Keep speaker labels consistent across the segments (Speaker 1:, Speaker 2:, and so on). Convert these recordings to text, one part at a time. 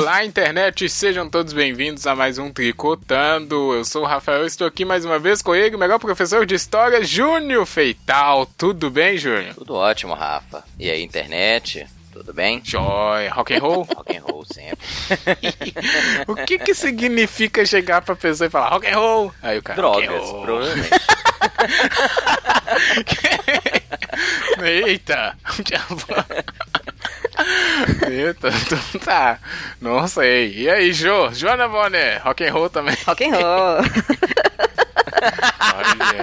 Speaker 1: Olá, internet, sejam todos bem-vindos a mais um Tricotando. Eu sou o Rafael, estou aqui mais uma vez com ele, o melhor professor de história, Júnior Feital. Tudo bem, Júnior?
Speaker 2: Tudo ótimo, Rafa. E aí, internet? Tudo bem?
Speaker 1: Joia. Rock and roll?
Speaker 2: rock and roll sempre.
Speaker 1: o que que significa chegar pra pessoa e falar rock and roll?
Speaker 2: Aí o cara, Drogas, provavelmente.
Speaker 1: Eita. Eita, então tá. Não sei. E aí, Jo? Joana Bonner, rock and roll também.
Speaker 3: Rock and roll.
Speaker 2: Olha aí.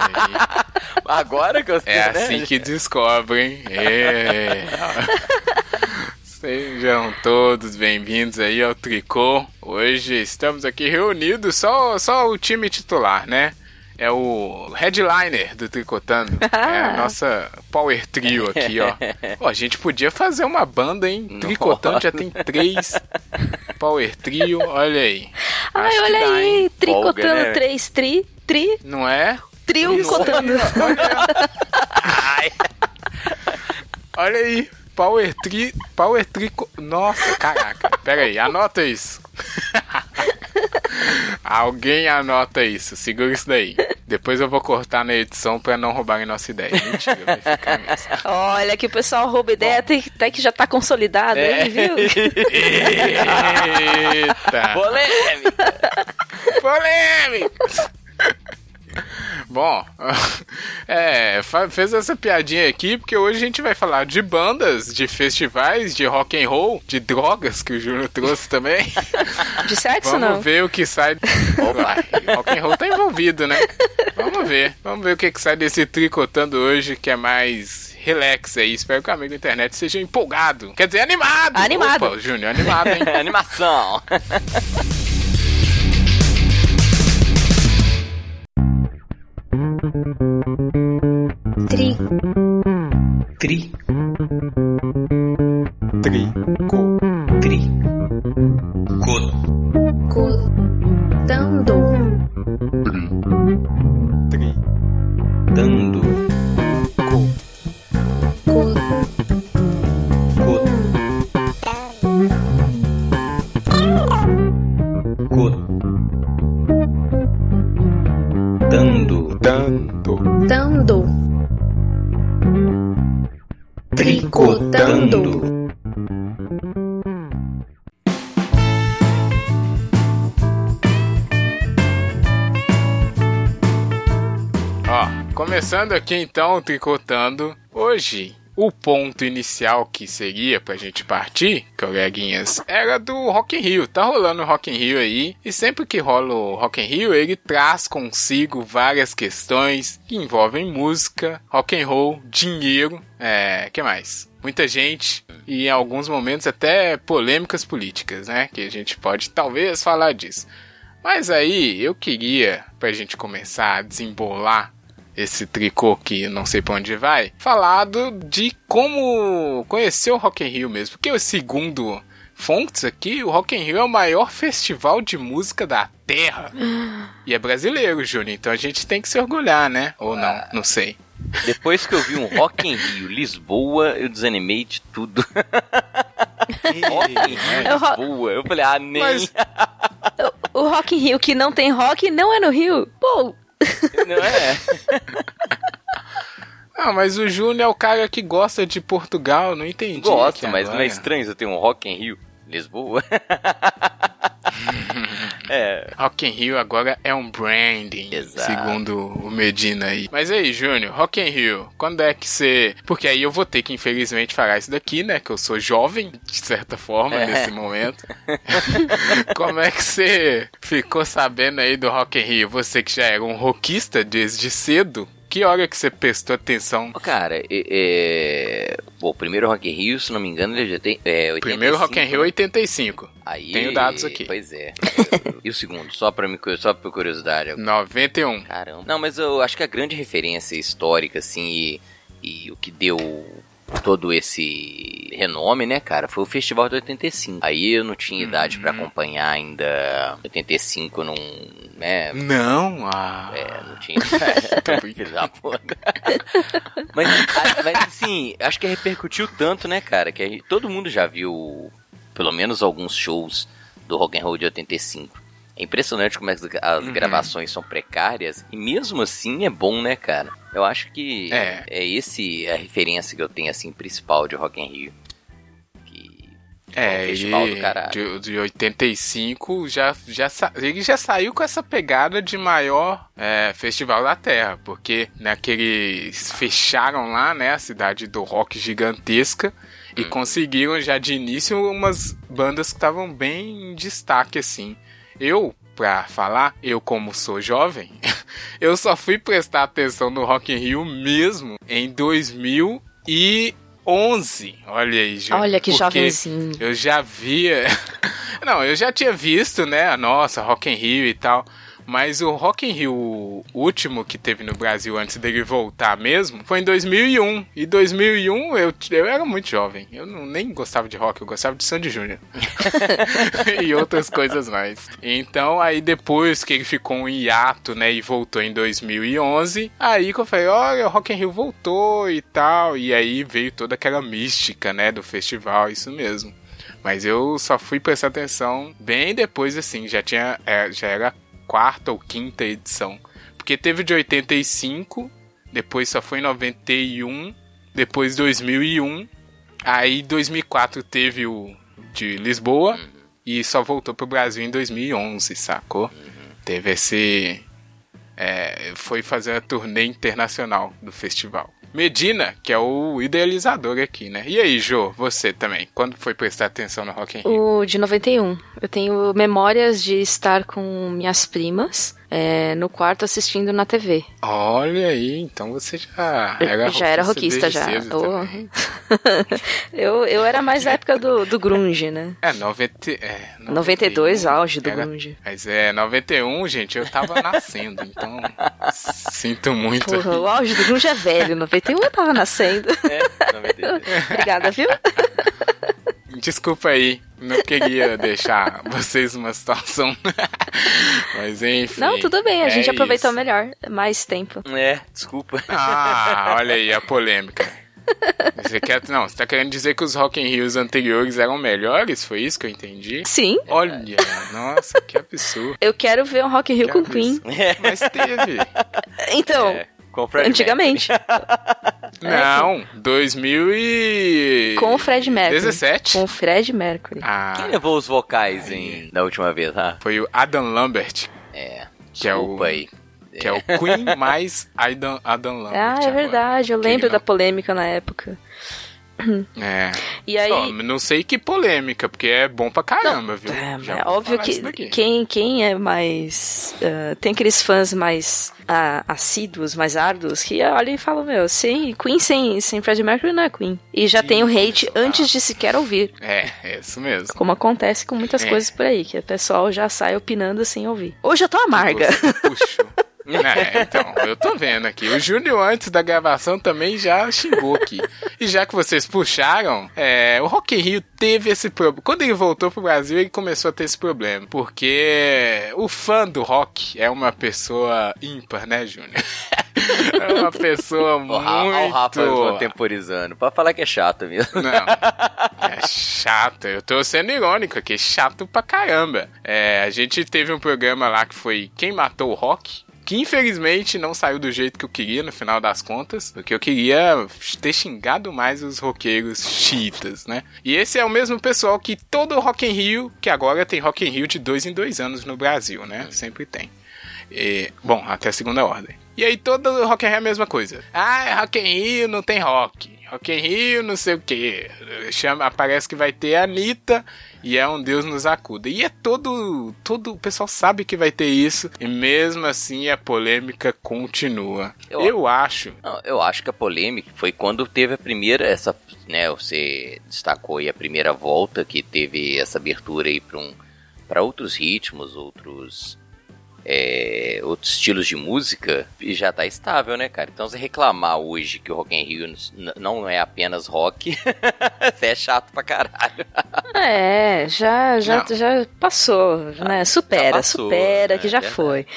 Speaker 2: Agora que eu sei,
Speaker 1: É
Speaker 2: né?
Speaker 1: assim que descobrem. É. Sejam todos bem-vindos aí ao Tricô. Hoje estamos aqui reunidos, só, só o time titular, né? É o headliner do Tricotando. É a nossa power trio aqui, ó. Pô, a gente podia fazer uma banda, hein? Tricotando já tem três power trio, olha aí.
Speaker 3: Ai,
Speaker 1: Acho
Speaker 3: olha
Speaker 1: dá,
Speaker 3: aí,
Speaker 1: hein?
Speaker 3: tricotando
Speaker 2: Folga, né?
Speaker 3: três tri, tri,
Speaker 1: Não é?
Speaker 3: trio
Speaker 1: Isso.
Speaker 3: cotando.
Speaker 2: Ai,
Speaker 1: Olha aí, Power Tri. Power Tri. Nossa, caraca. Pera aí, anota isso. Alguém anota isso, segura isso daí. Depois eu vou cortar na edição pra não roubarem nossa ideia. Mentira, vai ficar mesmo.
Speaker 3: Olha que o pessoal rouba ideia até, até que já tá consolidado
Speaker 2: É.
Speaker 3: aí, viu?
Speaker 1: Eita!
Speaker 2: polêmica.
Speaker 1: Polêmica! Bom, é, fez essa piadinha aqui porque hoje a gente vai falar de bandas, de festivais, de rock and roll, de drogas que o Júnior trouxe também.
Speaker 3: De sexo,
Speaker 1: Vamos
Speaker 3: não.
Speaker 1: ver o que sai. Opa, rock and roll tá envolvido, né? Vamos ver. Vamos ver o que, que sai desse tricotando hoje, que é mais relax aí. Espero que o amigo da internet seja empolgado. Quer dizer, animado.
Speaker 3: Animado.
Speaker 1: Opa, Júnior, animado, hein?
Speaker 2: Animação.
Speaker 4: Tri,
Speaker 1: começando aqui então, tricotando. Hoje, o ponto inicial que seria pra gente partir, coleguinhas, era do Rock in Rio. Tá rolando o Rock in Rio aí, e sempre que rola o Rock in Rio, ele traz consigo várias questões que envolvem música, rock and roll, dinheiro, é, que mais? Muita gente e em alguns momentos até polêmicas políticas, né? Que a gente pode talvez falar disso. Mas aí eu queria, pra gente começar a desembolar esse tricô que não sei pra onde vai, falado de como conhecer o Rock in Rio mesmo. Porque segundo fontes aqui, o Rock in Rio é o maior festival de música da Terra. E é brasileiro, Júnior, então a gente tem que se orgulhar, né? Ou não, não sei.
Speaker 2: Depois que eu vi um Rock in Rio, Lisboa, eu desanimei de tudo. Rock in Rio,
Speaker 3: É o
Speaker 2: Lisboa. Eu falei, ah, nem.
Speaker 1: Mas
Speaker 3: O Rock in Rio que não tem rock não é no Rio. Pô,
Speaker 2: Não é?
Speaker 1: Ah, mas o Júnior é o cara que gosta de Portugal, não entendi.
Speaker 2: Gosto, mas não
Speaker 1: agora.
Speaker 2: é estranho eu ter um Rock in Rio, Lisboa. é.
Speaker 1: Rock in Rio agora é um branding,
Speaker 2: Exato.
Speaker 1: segundo o Medina aí. Mas aí, Júnior, Rock in Rio, quando é que você... Porque aí eu vou ter que, infelizmente, falar isso daqui, né? Que eu sou jovem, de certa forma,
Speaker 2: É.
Speaker 1: nesse momento. Como é que você ficou sabendo aí do Rock in Rio? Você que já era um rockista desde cedo, que hora que você prestou atenção?
Speaker 2: Cara, é, é... Bom, o primeiro Rock in Rio, se não me engano, ele já tem. É, 85,
Speaker 1: Primeiro Rock in Rio
Speaker 2: né?
Speaker 1: 85,
Speaker 2: Aí,
Speaker 1: Tenho dados aqui.
Speaker 2: Pois é. e o segundo, só pra, me, só por curiosidade.
Speaker 1: 91.
Speaker 2: Caramba. Não, mas eu acho que a grande referência histórica, assim, e, e o que deu todo esse renome, né, cara, foi o Festival de 85. Aí eu não tinha idade pra acompanhar ainda 85, não, né,
Speaker 1: Não, ah...
Speaker 2: é, não tinha. Da mas, a- mas assim, acho que repercutiu tanto, né, cara? Que gente- todo mundo já viu pelo menos alguns shows do Rock and Roll de 85. É impressionante como as, as
Speaker 1: Uhum.
Speaker 2: gravações são precárias e mesmo assim é bom, né, cara? Eu acho que
Speaker 1: É.
Speaker 2: é, esse a referência que eu tenho assim principal de Rock in Rio. Que
Speaker 1: É,
Speaker 2: um festival
Speaker 1: ele
Speaker 2: do caralho.
Speaker 1: de, de 85 já, já, ele já saiu com essa pegada de maior é, festival da Terra, porque naqueles fecharam lá, né, a cidade do rock gigantesca e
Speaker 2: Hum.
Speaker 1: conseguiram já de início umas bandas que estavam bem em destaque assim. Eu, pra falar, eu como sou jovem, eu só fui prestar atenção no Rock in Rio mesmo em 2011. Olha aí, gente.
Speaker 3: Olha que
Speaker 1: porque
Speaker 3: jovenzinho.
Speaker 1: Eu já via. Não, eu já tinha visto, né? a Nossa, Rock in Rio e tal. Mas o Rock in Rio último que teve no Brasil antes dele voltar mesmo foi em 2001. E 2001 eu, eu era muito jovem. Eu não, nem gostava de rock, eu gostava de Sandy Júnior. e outras coisas mais. Então, aí depois que ele ficou um hiato, né, e voltou em 2011, aí que eu falei, olha, o Rock in Rio voltou e tal, e aí veio toda aquela mística, né, do festival, isso mesmo. Mas eu só fui prestar atenção bem depois, assim, já tinha, é, já era quarta ou quinta edição. Porque teve de 85, depois só foi em 91, depois 2001, aí 2004 teve o de Lisboa e só voltou pro Brasil em 2011, sacou? Teve esse. é, foi fazer a turnê internacional do festival. Medina, que é o idealizador aqui, né? E aí, Jô, você também, quando foi prestar atenção no Rock in Rio?
Speaker 3: O de 91. Eu tenho memórias de estar com minhas primas é, no quarto assistindo na TV.
Speaker 1: Olha aí, então você já
Speaker 3: Eu
Speaker 1: era
Speaker 3: já era roquista,
Speaker 1: desde
Speaker 3: já. eu, eu era mais da época do, do grunge, né?
Speaker 1: É, 90, é,
Speaker 3: 92, auge do
Speaker 1: era-
Speaker 3: grunge.
Speaker 1: Mas é, 91, gente, eu tava nascendo, então sinto muito.
Speaker 3: Porra, o auge do grunge é velho. 91 eu tava nascendo.
Speaker 2: É, 92.
Speaker 3: Obrigada, viu?
Speaker 1: Desculpa aí, não queria deixar vocês numa situação. Mas enfim.
Speaker 3: Não, tudo bem, a
Speaker 1: é
Speaker 3: gente aproveitou
Speaker 1: isso.
Speaker 3: melhor. Mais tempo.
Speaker 2: É, desculpa.
Speaker 1: Ah, olha aí a polêmica. Você quer, não, você tá querendo dizer que os Rock in Rios anteriores eram melhores? Foi isso que eu entendi?
Speaker 3: Sim,
Speaker 1: Olha, nossa, que absurdo.
Speaker 3: eu quero ver um Rock in Rio
Speaker 1: Que
Speaker 3: com Queen.
Speaker 1: absurdo. Mas teve.
Speaker 3: Então,
Speaker 2: É, com o Fred
Speaker 3: antigamente.
Speaker 1: Não, 2000 e...
Speaker 3: Com o Fred Mercury.
Speaker 1: 17?
Speaker 3: Com o Fred Mercury.
Speaker 1: Ah,
Speaker 2: Quem levou os vocais em, da última vez, ah?
Speaker 1: foi o Adam Lambert,
Speaker 2: É,
Speaker 1: Que é o-
Speaker 2: desculpa aí.
Speaker 1: que é o Queen mais Adam, Adam Lambert.
Speaker 3: Ah, é
Speaker 1: agora.
Speaker 3: verdade, eu lembro da polêmica na época.
Speaker 1: É.
Speaker 3: E aí.
Speaker 1: Ó, não sei que polêmica, porque é bom pra caramba, viu?
Speaker 3: É, é óbvio que quem, quem é mais. ah, tem aqueles fãs mais ah, assíduos, mais árduos, que olham e falam: Meu, sim, Queen sem, sem Fred Mercury não é Queen. E já tem o hate
Speaker 1: Isso,
Speaker 3: antes de sequer ouvir.
Speaker 1: É, é isso mesmo.
Speaker 3: Como acontece com muitas
Speaker 1: É.
Speaker 3: coisas por aí, que o pessoal já sai opinando sem ouvir. Hoje eu tô amarga.
Speaker 1: Puxou. É, então, eu tô vendo aqui. O Júnior, antes da gravação, também já xingou aqui. E já que vocês puxaram, é, o Rock in Rio teve esse problema. Quando ele voltou pro Brasil, ele começou a ter esse problema. Porque o fã do rock é uma pessoa ímpar, né, Júnior? É uma pessoa
Speaker 2: Ó, Ra- ó o Rafa
Speaker 1: muito...
Speaker 2: contemporizando. Pode falar que é chato mesmo.
Speaker 1: Não. É chato. Eu tô sendo irônico aqui. Chato pra caramba. É, a gente teve um programa lá que foi Quem Matou o Rock. Que infelizmente não saiu do jeito que eu queria no final das contas. Porque eu queria ter xingado mais os roqueiros chiitas, né? E esse é o mesmo pessoal que todo o Rock in Rio, que agora tem Rock in Rio de dois em dois anos no Brasil, né? Sempre tem. E, bom, até a segunda ordem. E aí todo Rock in Rio é a mesma coisa. Ah, Rock in Rio não tem rock. Rock in Rio não sei o que. Chama, parece que vai ter a Anitta e é um Deus nos acuda. E é todo, todo o pessoal sabe que vai ter isso e mesmo assim a polêmica continua.
Speaker 2: Eu-
Speaker 1: Eu, acho.
Speaker 2: Não, eu acho que a polêmica foi quando teve a primeira, essa, né, você destacou aí a primeira volta que teve essa abertura aí para um, para outros ritmos, outros é, outros estilos de música e já tá estável, né, cara? Então você reclamar hoje que o Rock in Rio não é apenas rock, é chato pra caralho.
Speaker 3: É, já, já,
Speaker 1: Não.
Speaker 3: já passou, né? Supera,
Speaker 2: passou,
Speaker 3: supera,
Speaker 2: né?
Speaker 3: que já
Speaker 2: Verdade.
Speaker 3: foi.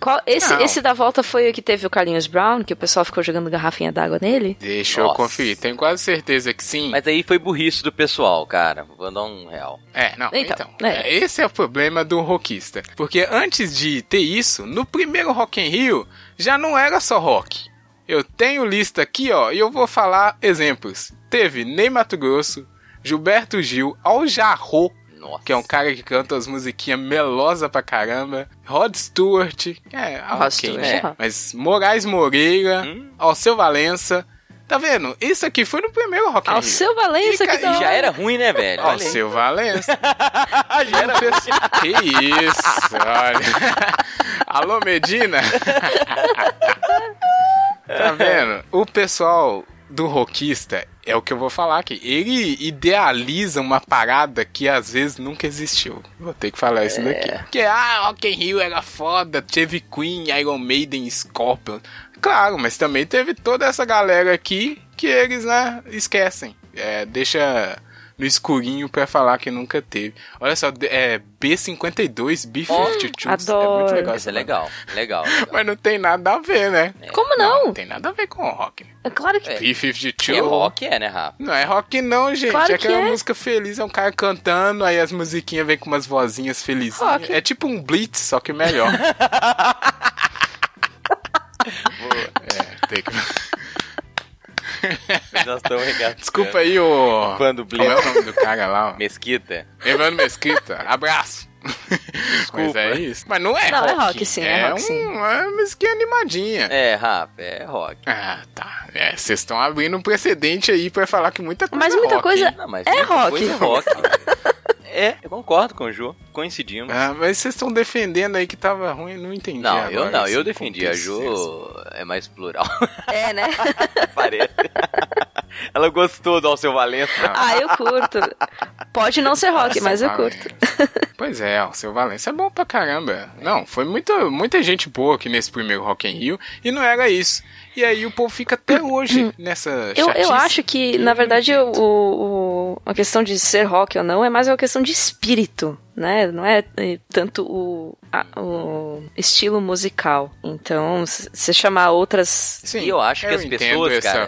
Speaker 3: Qual- esse,
Speaker 1: Não.
Speaker 3: esse da volta foi o que teve o Carlinhos Brown, que o pessoal ficou jogando garrafinha d'água nele?
Speaker 1: Deixa eu
Speaker 2: Nossa.
Speaker 1: conferir. Tenho quase certeza que sim.
Speaker 2: Mas aí foi burrice do pessoal, cara. Vou dar um real.
Speaker 1: É, não, então.
Speaker 3: Então, é.
Speaker 1: é, Esse é o problema do rockista. Porque antes de ter isso, no primeiro Rock in Rio, já não era só rock. Eu tenho lista aqui, ó, e eu vou falar exemplos. Teve Ney Mato Grosso, Gilberto Gil, Al Jarro,
Speaker 2: Nossa.
Speaker 1: que é um cara que canta as musiquinhas melosa pra caramba, Rod Stewart, é,
Speaker 3: Rod
Speaker 1: ok,
Speaker 3: Stewart,
Speaker 1: né? Mas Moraes Moreira,
Speaker 2: Hum.
Speaker 1: Alceu Valença. Tá vendo? Isso aqui foi no primeiro Rock in
Speaker 3: Ao
Speaker 1: Rio.
Speaker 3: seu Valença,
Speaker 1: E
Speaker 3: que da
Speaker 2: já era ruim, né, velho?
Speaker 1: Seu Valença. Já era Que isso, olha. Alô, Medina. tá vendo? O pessoal do rockista é o que eu vou falar aqui. Ele idealiza uma parada que às vezes nunca existiu. Vou ter que falar isso daqui. Porque, ah, Rock in Rio era foda, teve Queen, Iron Maiden, Scorpion. Claro, mas também teve toda essa galera aqui que eles, né, esquecem. É, deixa no escurinho pra falar que nunca teve. Olha só, é B52, B52. É muito
Speaker 3: adoro.
Speaker 1: legal.
Speaker 2: Isso é legal, legal. legal.
Speaker 1: mas não tem nada a ver, né?
Speaker 3: Como não?
Speaker 1: Não tem nada a ver com o rock. né?
Speaker 3: É claro que...
Speaker 2: É.
Speaker 1: B52.
Speaker 2: E rock é, né, Rafa?
Speaker 1: Não é rock não, gente.
Speaker 3: Claro
Speaker 1: é aquela
Speaker 3: que é.
Speaker 1: música feliz, é um cara cantando, aí as musiquinhas vêm com umas vozinhas.
Speaker 3: Rock.
Speaker 1: É tipo um blitz, só que melhor. é, tem que...
Speaker 2: Nós estamos regatando.
Speaker 1: Desculpa aí, ô...
Speaker 2: Fã do
Speaker 1: Como é
Speaker 2: Blitz.
Speaker 1: o nome do cara lá? ó?
Speaker 2: Mesquita.
Speaker 1: Evandro Mesquita, abraço. Mas é isso. Mas não é
Speaker 3: Não, é
Speaker 1: rock.
Speaker 3: rock sim, é rock
Speaker 1: um-
Speaker 3: sim.
Speaker 1: É uma musiquinha animadinha.
Speaker 2: É, Rafa, é rock.
Speaker 1: Ah, tá. É, vocês estão abrindo um precedente aí pra falar que muita coisa
Speaker 3: Mas
Speaker 1: é
Speaker 3: muita
Speaker 1: rock,
Speaker 3: coisa-?
Speaker 2: Não, mas
Speaker 3: É
Speaker 2: muita
Speaker 3: rock.
Speaker 2: coisa é rock. é, eu concordo com o Ju. Coincidimos.
Speaker 1: Ah, mas vocês estão defendendo aí que tava ruim, não entendi.
Speaker 2: não,
Speaker 1: agora
Speaker 2: eu não, eu defendi. A. Ju é mais plural.
Speaker 3: É, né?
Speaker 2: Parece. Ela gostou do Alceu Valença.
Speaker 3: ah, eu curto. Pode não ser rock,
Speaker 1: Nossa,
Speaker 3: mas eu
Speaker 1: Valença.
Speaker 3: curto.
Speaker 1: Pois é, o seu Valença é bom pra caramba. Não, foi muita, muita gente boa aqui nesse primeiro Rock in Rio e não era isso. E aí o povo fica até hoje nessa
Speaker 3: Eu,
Speaker 1: chatice.
Speaker 3: eu acho que, na verdade, o, o- a questão de ser rock ou não é mais uma questão de espírito, né? Não é eh, tanto o, a- o estilo musical. Então, se você chamar outras.
Speaker 1: Sim,
Speaker 2: e eu acho que
Speaker 1: eu
Speaker 2: as
Speaker 1: entendo
Speaker 2: pessoas, cara.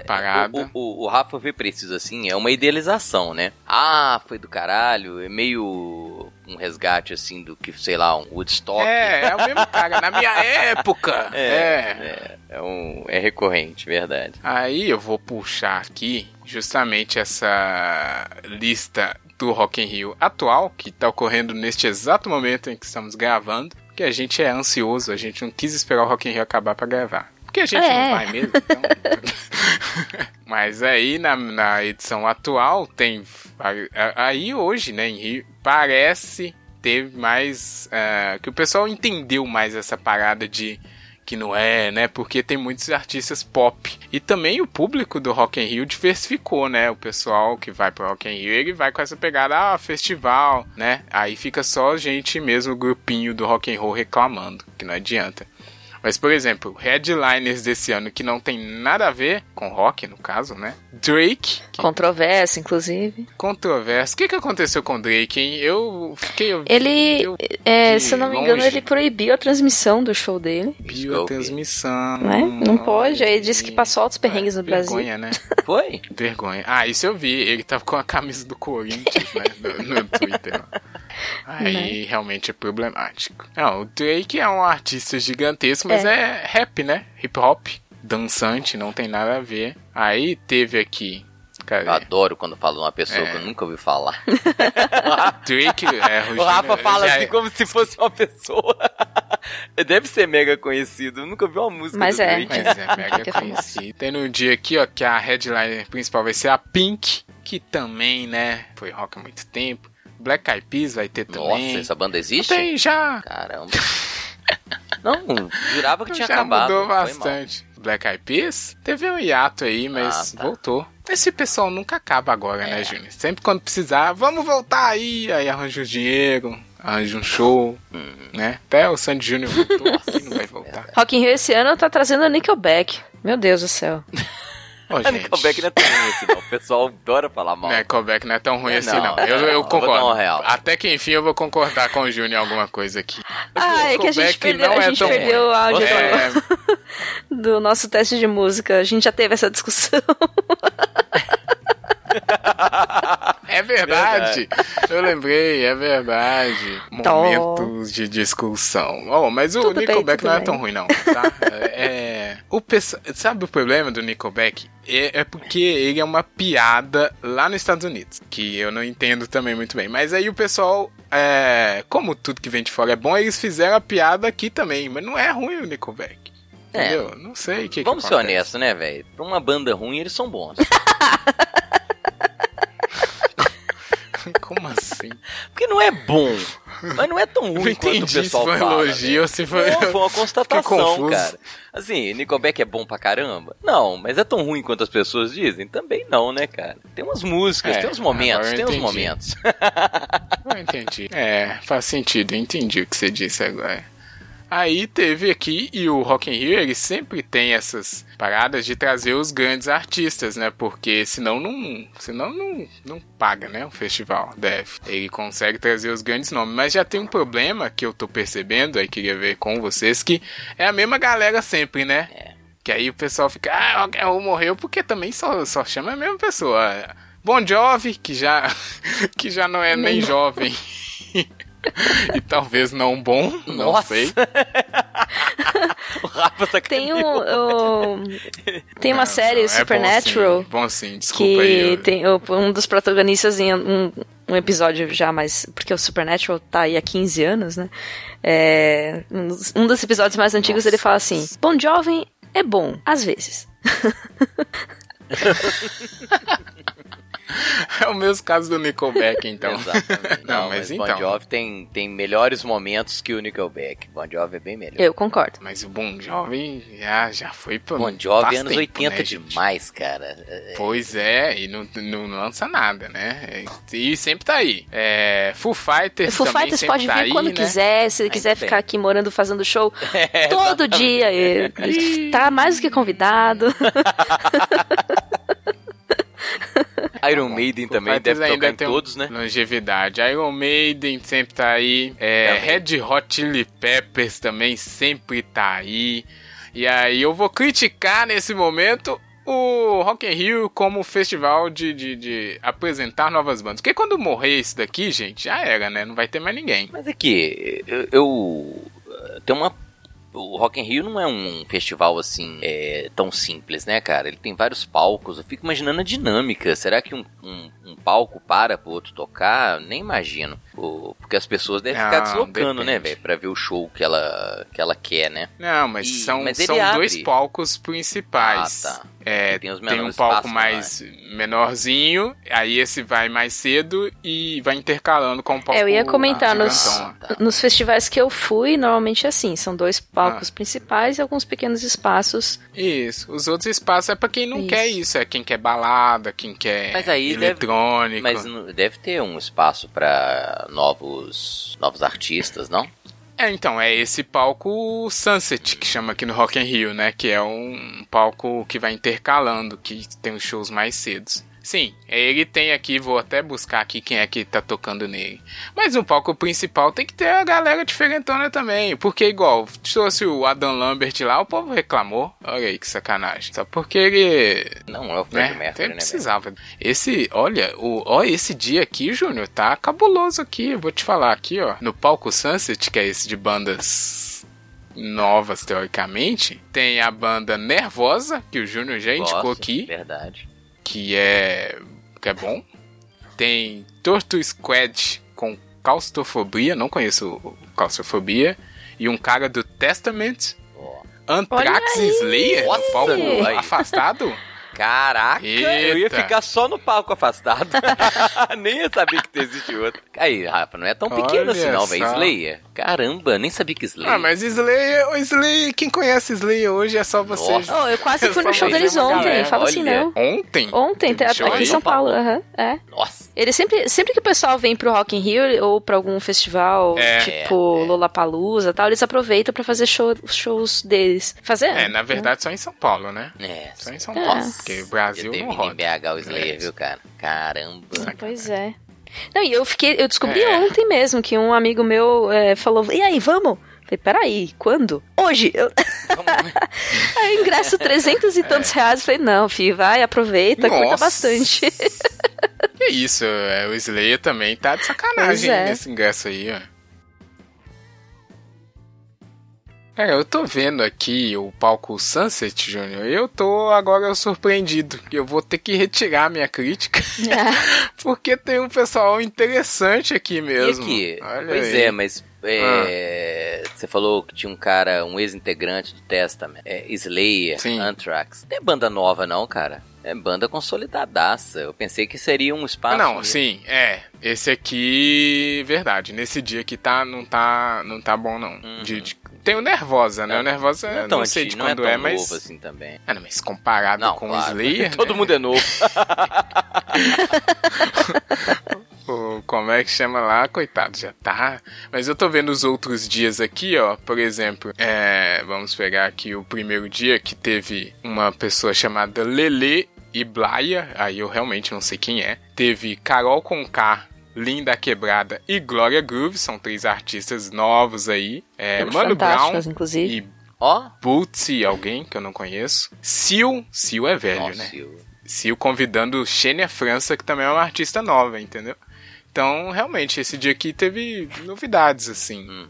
Speaker 2: O, o, o Rafa vê preciso assim, é uma idealização, né? Ah, foi do caralho, é meio um resgate assim do que, sei lá, um Woodstock.
Speaker 1: É, é o mesmo cara. Na minha época.
Speaker 2: É,
Speaker 1: é.
Speaker 2: é, é um, é recorrente, verdade.
Speaker 1: Aí eu vou puxar aqui justamente essa lista do Rock in Rio atual, que tá ocorrendo neste exato momento em que estamos gravando, que a gente é ansioso, a gente não quis esperar o Rock in Rio acabar pra gravar. Porque a gente
Speaker 3: É.
Speaker 1: não vai mesmo, então... Mas aí na, na edição atual tem... Aí hoje, né, Rio, parece ter mais... ah, que o pessoal entendeu mais essa parada de que não é, né? Porque tem muitos artistas pop. E também o público do Rock in Rio diversificou, né? O pessoal que vai pro Rock in Rio, ele vai com essa pegada, ah, festival, né? Aí fica só gente mesmo, grupinho do Rock and Roll reclamando, que não adianta. Mas, por exemplo, headliners desse ano que não tem nada a ver com rock, no caso, né? Drake, que
Speaker 3: Controvérsia, inclusive.
Speaker 1: controverso. O que, que aconteceu com Drake, hein? Eu fiquei... Eu
Speaker 3: Ele,
Speaker 1: eu
Speaker 3: é, se eu não me engano,
Speaker 1: longe.
Speaker 3: ele proibiu a transmissão do show dele.
Speaker 1: vi a transmissão.
Speaker 3: Né? Não pode. Aí ele disse que passou altos perrengues no Brasil.
Speaker 1: Vergonha, né?
Speaker 2: Foi?
Speaker 1: Vergonha. Ah, isso eu vi. Ele tava com a camisa do Corinthians, né? No, no Twitter. Aí realmente é problemático. Não, o Drake é um artista gigantesco, mas é, rap, né? Hip hop. Dançante, não tem nada a ver. Aí teve aqui.
Speaker 2: Eu
Speaker 1: Cadê?
Speaker 2: adoro quando falo de uma pessoa
Speaker 1: É.
Speaker 2: que eu nunca ouvi falar.
Speaker 1: Drake é
Speaker 2: O Rafa fala
Speaker 1: já
Speaker 2: assim
Speaker 1: é-
Speaker 2: como se fosse uma pessoa. Deve ser mega conhecido. Eu nunca vi uma música
Speaker 3: Mas
Speaker 2: do
Speaker 3: é.
Speaker 2: Drake.
Speaker 1: Mas é mega
Speaker 3: é
Speaker 1: conhecido. Tem no dia aqui, ó, que a headline principal vai ser a Pink, que também, né, foi rock há muito tempo. Black Eyed Peas vai ter
Speaker 2: Nossa,
Speaker 1: também.
Speaker 2: essa banda existe?
Speaker 1: Tem já.
Speaker 2: Caramba. Não, jurava que tinha
Speaker 1: já
Speaker 2: acabado.
Speaker 1: mudou bastante. Black Eyed Peas teve um hiato aí, mas
Speaker 2: Ah, tá.
Speaker 1: voltou. Esse pessoal nunca acaba agora, né, Júnior? Sempre quando precisar, vamos voltar aí, aí arranja o dinheiro, arranja um show,
Speaker 2: Uhum.
Speaker 1: né? Até o Sandy Júnior voltou, assim não vai voltar.
Speaker 3: Rock in Rio esse ano tá trazendo Nickelback. Meu Deus do céu.
Speaker 1: Ô,
Speaker 2: A
Speaker 1: gente,
Speaker 2: Nickelback não é tão ruim assim, não. O pessoal adora falar mal.
Speaker 1: Nickelback não é tão ruim
Speaker 2: É,
Speaker 1: assim,
Speaker 2: não,
Speaker 1: não. Eu,
Speaker 2: não,
Speaker 1: eu
Speaker 2: eu vou dar
Speaker 1: concordo. Até que enfim eu vou concordar com o Júnior em alguma coisa aqui.
Speaker 3: Ah, é que a gente perdeu, a
Speaker 1: é
Speaker 3: gente
Speaker 1: tão
Speaker 3: perdeu o áudio
Speaker 1: É,
Speaker 3: do nosso teste de música. A gente já teve essa discussão.
Speaker 1: é verdade. Eu lembrei, é verdade. Momentos de discussão. Oh, mas o
Speaker 3: Tudo
Speaker 1: Nickelback não é
Speaker 3: bem.
Speaker 1: tão ruim, não, tá? É, o pessoal, sabe o problema do Nickelback? É, é porque ele é uma piada lá nos Estados Unidos, que eu não entendo também muito bem. Mas aí o pessoal, é, como tudo que vem de fora é bom, eles fizeram a piada aqui também. Mas não é ruim o Nickelback.
Speaker 2: É.
Speaker 1: Entendeu? Não sei o que
Speaker 2: Vamos
Speaker 1: que
Speaker 2: ser honestos, né, velho? Pra uma banda ruim, eles são bons.
Speaker 1: Como assim?
Speaker 2: Porque não é bom, mas não é tão ruim quanto o
Speaker 1: entendi se
Speaker 2: pessoal
Speaker 1: foi um
Speaker 2: fala.
Speaker 1: elogio
Speaker 2: velho.
Speaker 1: ou se foi...
Speaker 2: Não, foi uma constatação, cara. Assim, Nickelback é bom pra caramba? Não, mas é tão ruim quanto as pessoas dizem? Também não, né, cara? Tem umas músicas,
Speaker 1: É,
Speaker 2: tem uns momentos, tem uns momentos.
Speaker 1: Eu entendi. É, faz sentido, eu entendi o que você disse agora. Aí teve aqui, e o Rock in Rio, ele sempre tem essas paradas de trazer os grandes artistas, né? Porque senão não, senão não, não paga, né? O festival deve. Ele consegue trazer os grandes nomes. Mas já tem um problema que eu tô percebendo, aí queria ver com vocês, que é a mesma galera sempre, né?
Speaker 2: É.
Speaker 1: Que aí o pessoal fica, ah, o morreu porque também só, só chama a mesma pessoa. Bon Jovi, que já, que já não é nem jovem. e talvez não bom, não
Speaker 2: Nossa.
Speaker 1: sei.
Speaker 2: o Rafa
Speaker 3: Tem
Speaker 2: sacaneou.
Speaker 3: um, o- tem uma
Speaker 1: Não,
Speaker 3: série,
Speaker 1: não, é
Speaker 3: Supernatural,
Speaker 1: Bom sim, bom sim desculpa aí.
Speaker 3: que
Speaker 1: eu-
Speaker 3: tem o- um dos protagonistas em um, um episódio já mais. Porque o Supernatural tá aí há 15 anos, né? É, um dos- um dos episódios mais antigos
Speaker 1: Nossa.
Speaker 3: ele fala assim: Bom Jovem é bom, às vezes.
Speaker 1: É o mesmo caso do Nickelback, então.
Speaker 2: Exatamente.
Speaker 1: Não,
Speaker 2: Não,
Speaker 1: mas
Speaker 2: mas, Bon
Speaker 1: então.
Speaker 2: Jovi tem, tem melhores momentos que o Nickelback. Bon Jovi é bem melhor.
Speaker 3: Eu concordo.
Speaker 1: Mas o Bon Jovi já, já foi pra
Speaker 2: Bon Jovi anos
Speaker 1: tempo,
Speaker 2: 80
Speaker 1: né, gente?
Speaker 2: demais, cara. É,
Speaker 1: Pois é, e não, não lança nada, né? E sempre tá aí. É, Foo Fighters
Speaker 3: Foo
Speaker 1: também
Speaker 3: Fighters
Speaker 1: sempre
Speaker 3: pode
Speaker 1: tá
Speaker 3: vir
Speaker 1: aí,
Speaker 3: quando
Speaker 1: né?
Speaker 3: quiser, se ele quiser ficar aqui morando fazendo show
Speaker 2: É,
Speaker 3: todo
Speaker 2: exatamente.
Speaker 3: dia. Ele, ele tá mais do que convidado.
Speaker 2: Iron Maiden
Speaker 1: Foo
Speaker 2: também
Speaker 1: Fighters
Speaker 2: deve tocar em todos, né?
Speaker 1: Longevidade. Iron Maiden sempre tá aí. É,
Speaker 2: Também.
Speaker 1: Red Hot Chili Peppers também sempre tá aí. E aí eu vou criticar nesse momento o Rock in Rio como festival de, de, de apresentar novas bandas. Porque quando morrer isso daqui, gente, já era, né? Não vai ter mais ninguém.
Speaker 2: Mas é que eu, eu tem uma o Rock in Rio não é um festival assim é, tão simples, né, cara? Ele tem vários palcos. Eu fico imaginando a dinâmica. Será que um, um, um palco para pro outro tocar? Nem imagino. O- porque as pessoas devem ficar
Speaker 1: Não,
Speaker 2: deslocando, né,
Speaker 1: depende.
Speaker 2: velho, para ver o show que ela que ela quer, né?
Speaker 1: Não, mas
Speaker 2: E-
Speaker 1: são,
Speaker 2: mas
Speaker 1: são dois palcos principais.
Speaker 2: Ah, tá.
Speaker 1: É,
Speaker 2: Tem os
Speaker 1: tem um palco
Speaker 2: espaços
Speaker 1: mais menorzinho, aí esse vai mais cedo e vai intercalando com o palco
Speaker 3: É, eu ia comentar, nos,
Speaker 1: gigantão lá.
Speaker 3: nos festivais que eu fui, normalmente é assim, são dois palcos
Speaker 1: Ah.
Speaker 3: principais e alguns pequenos espaços.
Speaker 1: Isso, os outros espaços é pra quem não
Speaker 3: Isso.
Speaker 1: quer isso, é quem quer balada, quem quer
Speaker 2: Mas aí deve-
Speaker 1: eletrônico.
Speaker 2: Mas não- deve ter um espaço para novos novos artistas, não?
Speaker 1: É, então, é esse palco Sunset, que chama aqui no Rock in Rio, né? Que é um palco que vai intercalando, que tem os shows mais cedos. Sim, ele tem aqui, vou até buscar aqui quem é que tá tocando nele. Mas no palco principal tem que ter a galera diferentona também. Porque, igual, trouxe o Adam Lambert lá, o povo reclamou. Olha aí que sacanagem. Só porque ele
Speaker 2: Não, é o Fred
Speaker 1: né?
Speaker 2: Mercury, né?
Speaker 1: precisava. Esse, olha, o, ó, esse dia aqui, Júnior, tá cabuloso aqui. Eu vou te falar aqui, ó. No palco Sunset, que é esse de bandas novas, teoricamente, tem a banda Nervosa, que o Júnior já indicou
Speaker 2: Gosto,
Speaker 1: aqui,
Speaker 2: Verdade.
Speaker 1: Que é que é bom. Tem Torto Squad com Claustrofobia, não conheço o Claustrofobia, e um cara do Testament,
Speaker 2: Ó.
Speaker 1: Anthrax! Slayer, no
Speaker 2: Nossa,
Speaker 1: palco
Speaker 2: aí.
Speaker 1: afastado.
Speaker 2: Caraca, eu ia
Speaker 1: Eita.
Speaker 2: ficar só no palco afastado. nem ia saber que existe outro. Aí, Rafa, não é tão pequeno
Speaker 1: Olha
Speaker 2: assim não, velho. Slayer. Caramba, nem sabia que Slayer.
Speaker 1: Ah, mas Slayer, o Slayer, quem conhece Slayer hoje é só você.
Speaker 2: Nossa.
Speaker 3: Oh, eu quase
Speaker 1: Eu
Speaker 3: fui no show deles
Speaker 1: uma
Speaker 3: ontem,
Speaker 1: galera,
Speaker 3: fala assim não.
Speaker 1: Ontem?
Speaker 3: Ontem, tá- aqui em São Paulo, aham, é.
Speaker 2: Nossa,
Speaker 3: Ele sempre, sempre que o pessoal vem pro Rock in Rio ou pra algum festival,
Speaker 1: É.
Speaker 3: tipo
Speaker 2: É, é.
Speaker 3: Lollapalooza e tal, eles aproveitam pra fazer show, shows deles. Fazer?
Speaker 1: É, na verdade, só em São Paulo, né?
Speaker 2: É,
Speaker 1: Só em São
Speaker 3: É.
Speaker 1: Paulo. Porque o Brasil
Speaker 2: eu teve
Speaker 1: não
Speaker 2: em
Speaker 1: roda.
Speaker 2: BH o Slayer,
Speaker 1: É.
Speaker 2: viu, cara? Caramba.
Speaker 3: Pois é. Não, e eu fiquei, eu descobri
Speaker 1: É.
Speaker 3: ontem mesmo que um amigo meu é, falou: e aí, vamos? Falei, peraí, quando? Hoje! Eu... aí ingresso 300 e tantos reais. Falei, não, filho, vai, aproveita, curta
Speaker 1: Nossa.
Speaker 3: bastante.
Speaker 1: Que isso, é, o Slayer também tá de sacanagem
Speaker 3: é.
Speaker 1: nesse ingresso aí, ó. É, eu tô vendo aqui o palco Sunset, Júnior, e eu tô agora surpreendido. que Eu vou ter que retirar minha crítica, porque tem um pessoal interessante aqui mesmo.
Speaker 2: E aqui?
Speaker 1: Olha
Speaker 2: pois
Speaker 1: aí.
Speaker 2: é, mas é, você falou que tinha um cara, um ex-integrante do Testament, é, Slayer,
Speaker 1: Sim.
Speaker 2: Anthrax. Não é banda nova não, cara. É banda consolidadaça. Eu pensei que seria um
Speaker 1: Ah,
Speaker 2: espaço...
Speaker 1: não, sim, é. Esse aqui, verdade. Nesse dia aqui tá, não tá, não tá bom não. De- de- tem o Nervosa, né? O Nervosa.
Speaker 2: Não é
Speaker 1: não, sei de
Speaker 2: é
Speaker 1: quando
Speaker 2: tão
Speaker 1: é, mas
Speaker 2: novo assim também.
Speaker 1: Ah, não, mas comparado
Speaker 2: Não,
Speaker 1: com
Speaker 2: claro.
Speaker 1: o Slayer,
Speaker 2: Todo
Speaker 1: né?
Speaker 2: mundo é novo.
Speaker 1: O- como é que chama lá? Coitado, já tá. Mas eu tô vendo os outros dias aqui, ó. Por exemplo, é, vamos pegar aqui o primeiro dia que teve uma pessoa chamada Lele e Blaia. Aí eu realmente não sei quem é. Teve Carol Conká. Linda Quebrada e Glória Groove, são três artistas novos aí. É, Mano Brown
Speaker 3: inclusive.
Speaker 1: e
Speaker 2: Ó,
Speaker 1: Bootsy, alguém que eu não conheço. Sil, Sil é velho,
Speaker 2: nossa,
Speaker 1: né?
Speaker 2: eu-
Speaker 1: Sil convidando Xênia França, que também é uma artista nova, entendeu? Então, realmente, esse dia aqui teve novidades, assim.
Speaker 2: Uhum.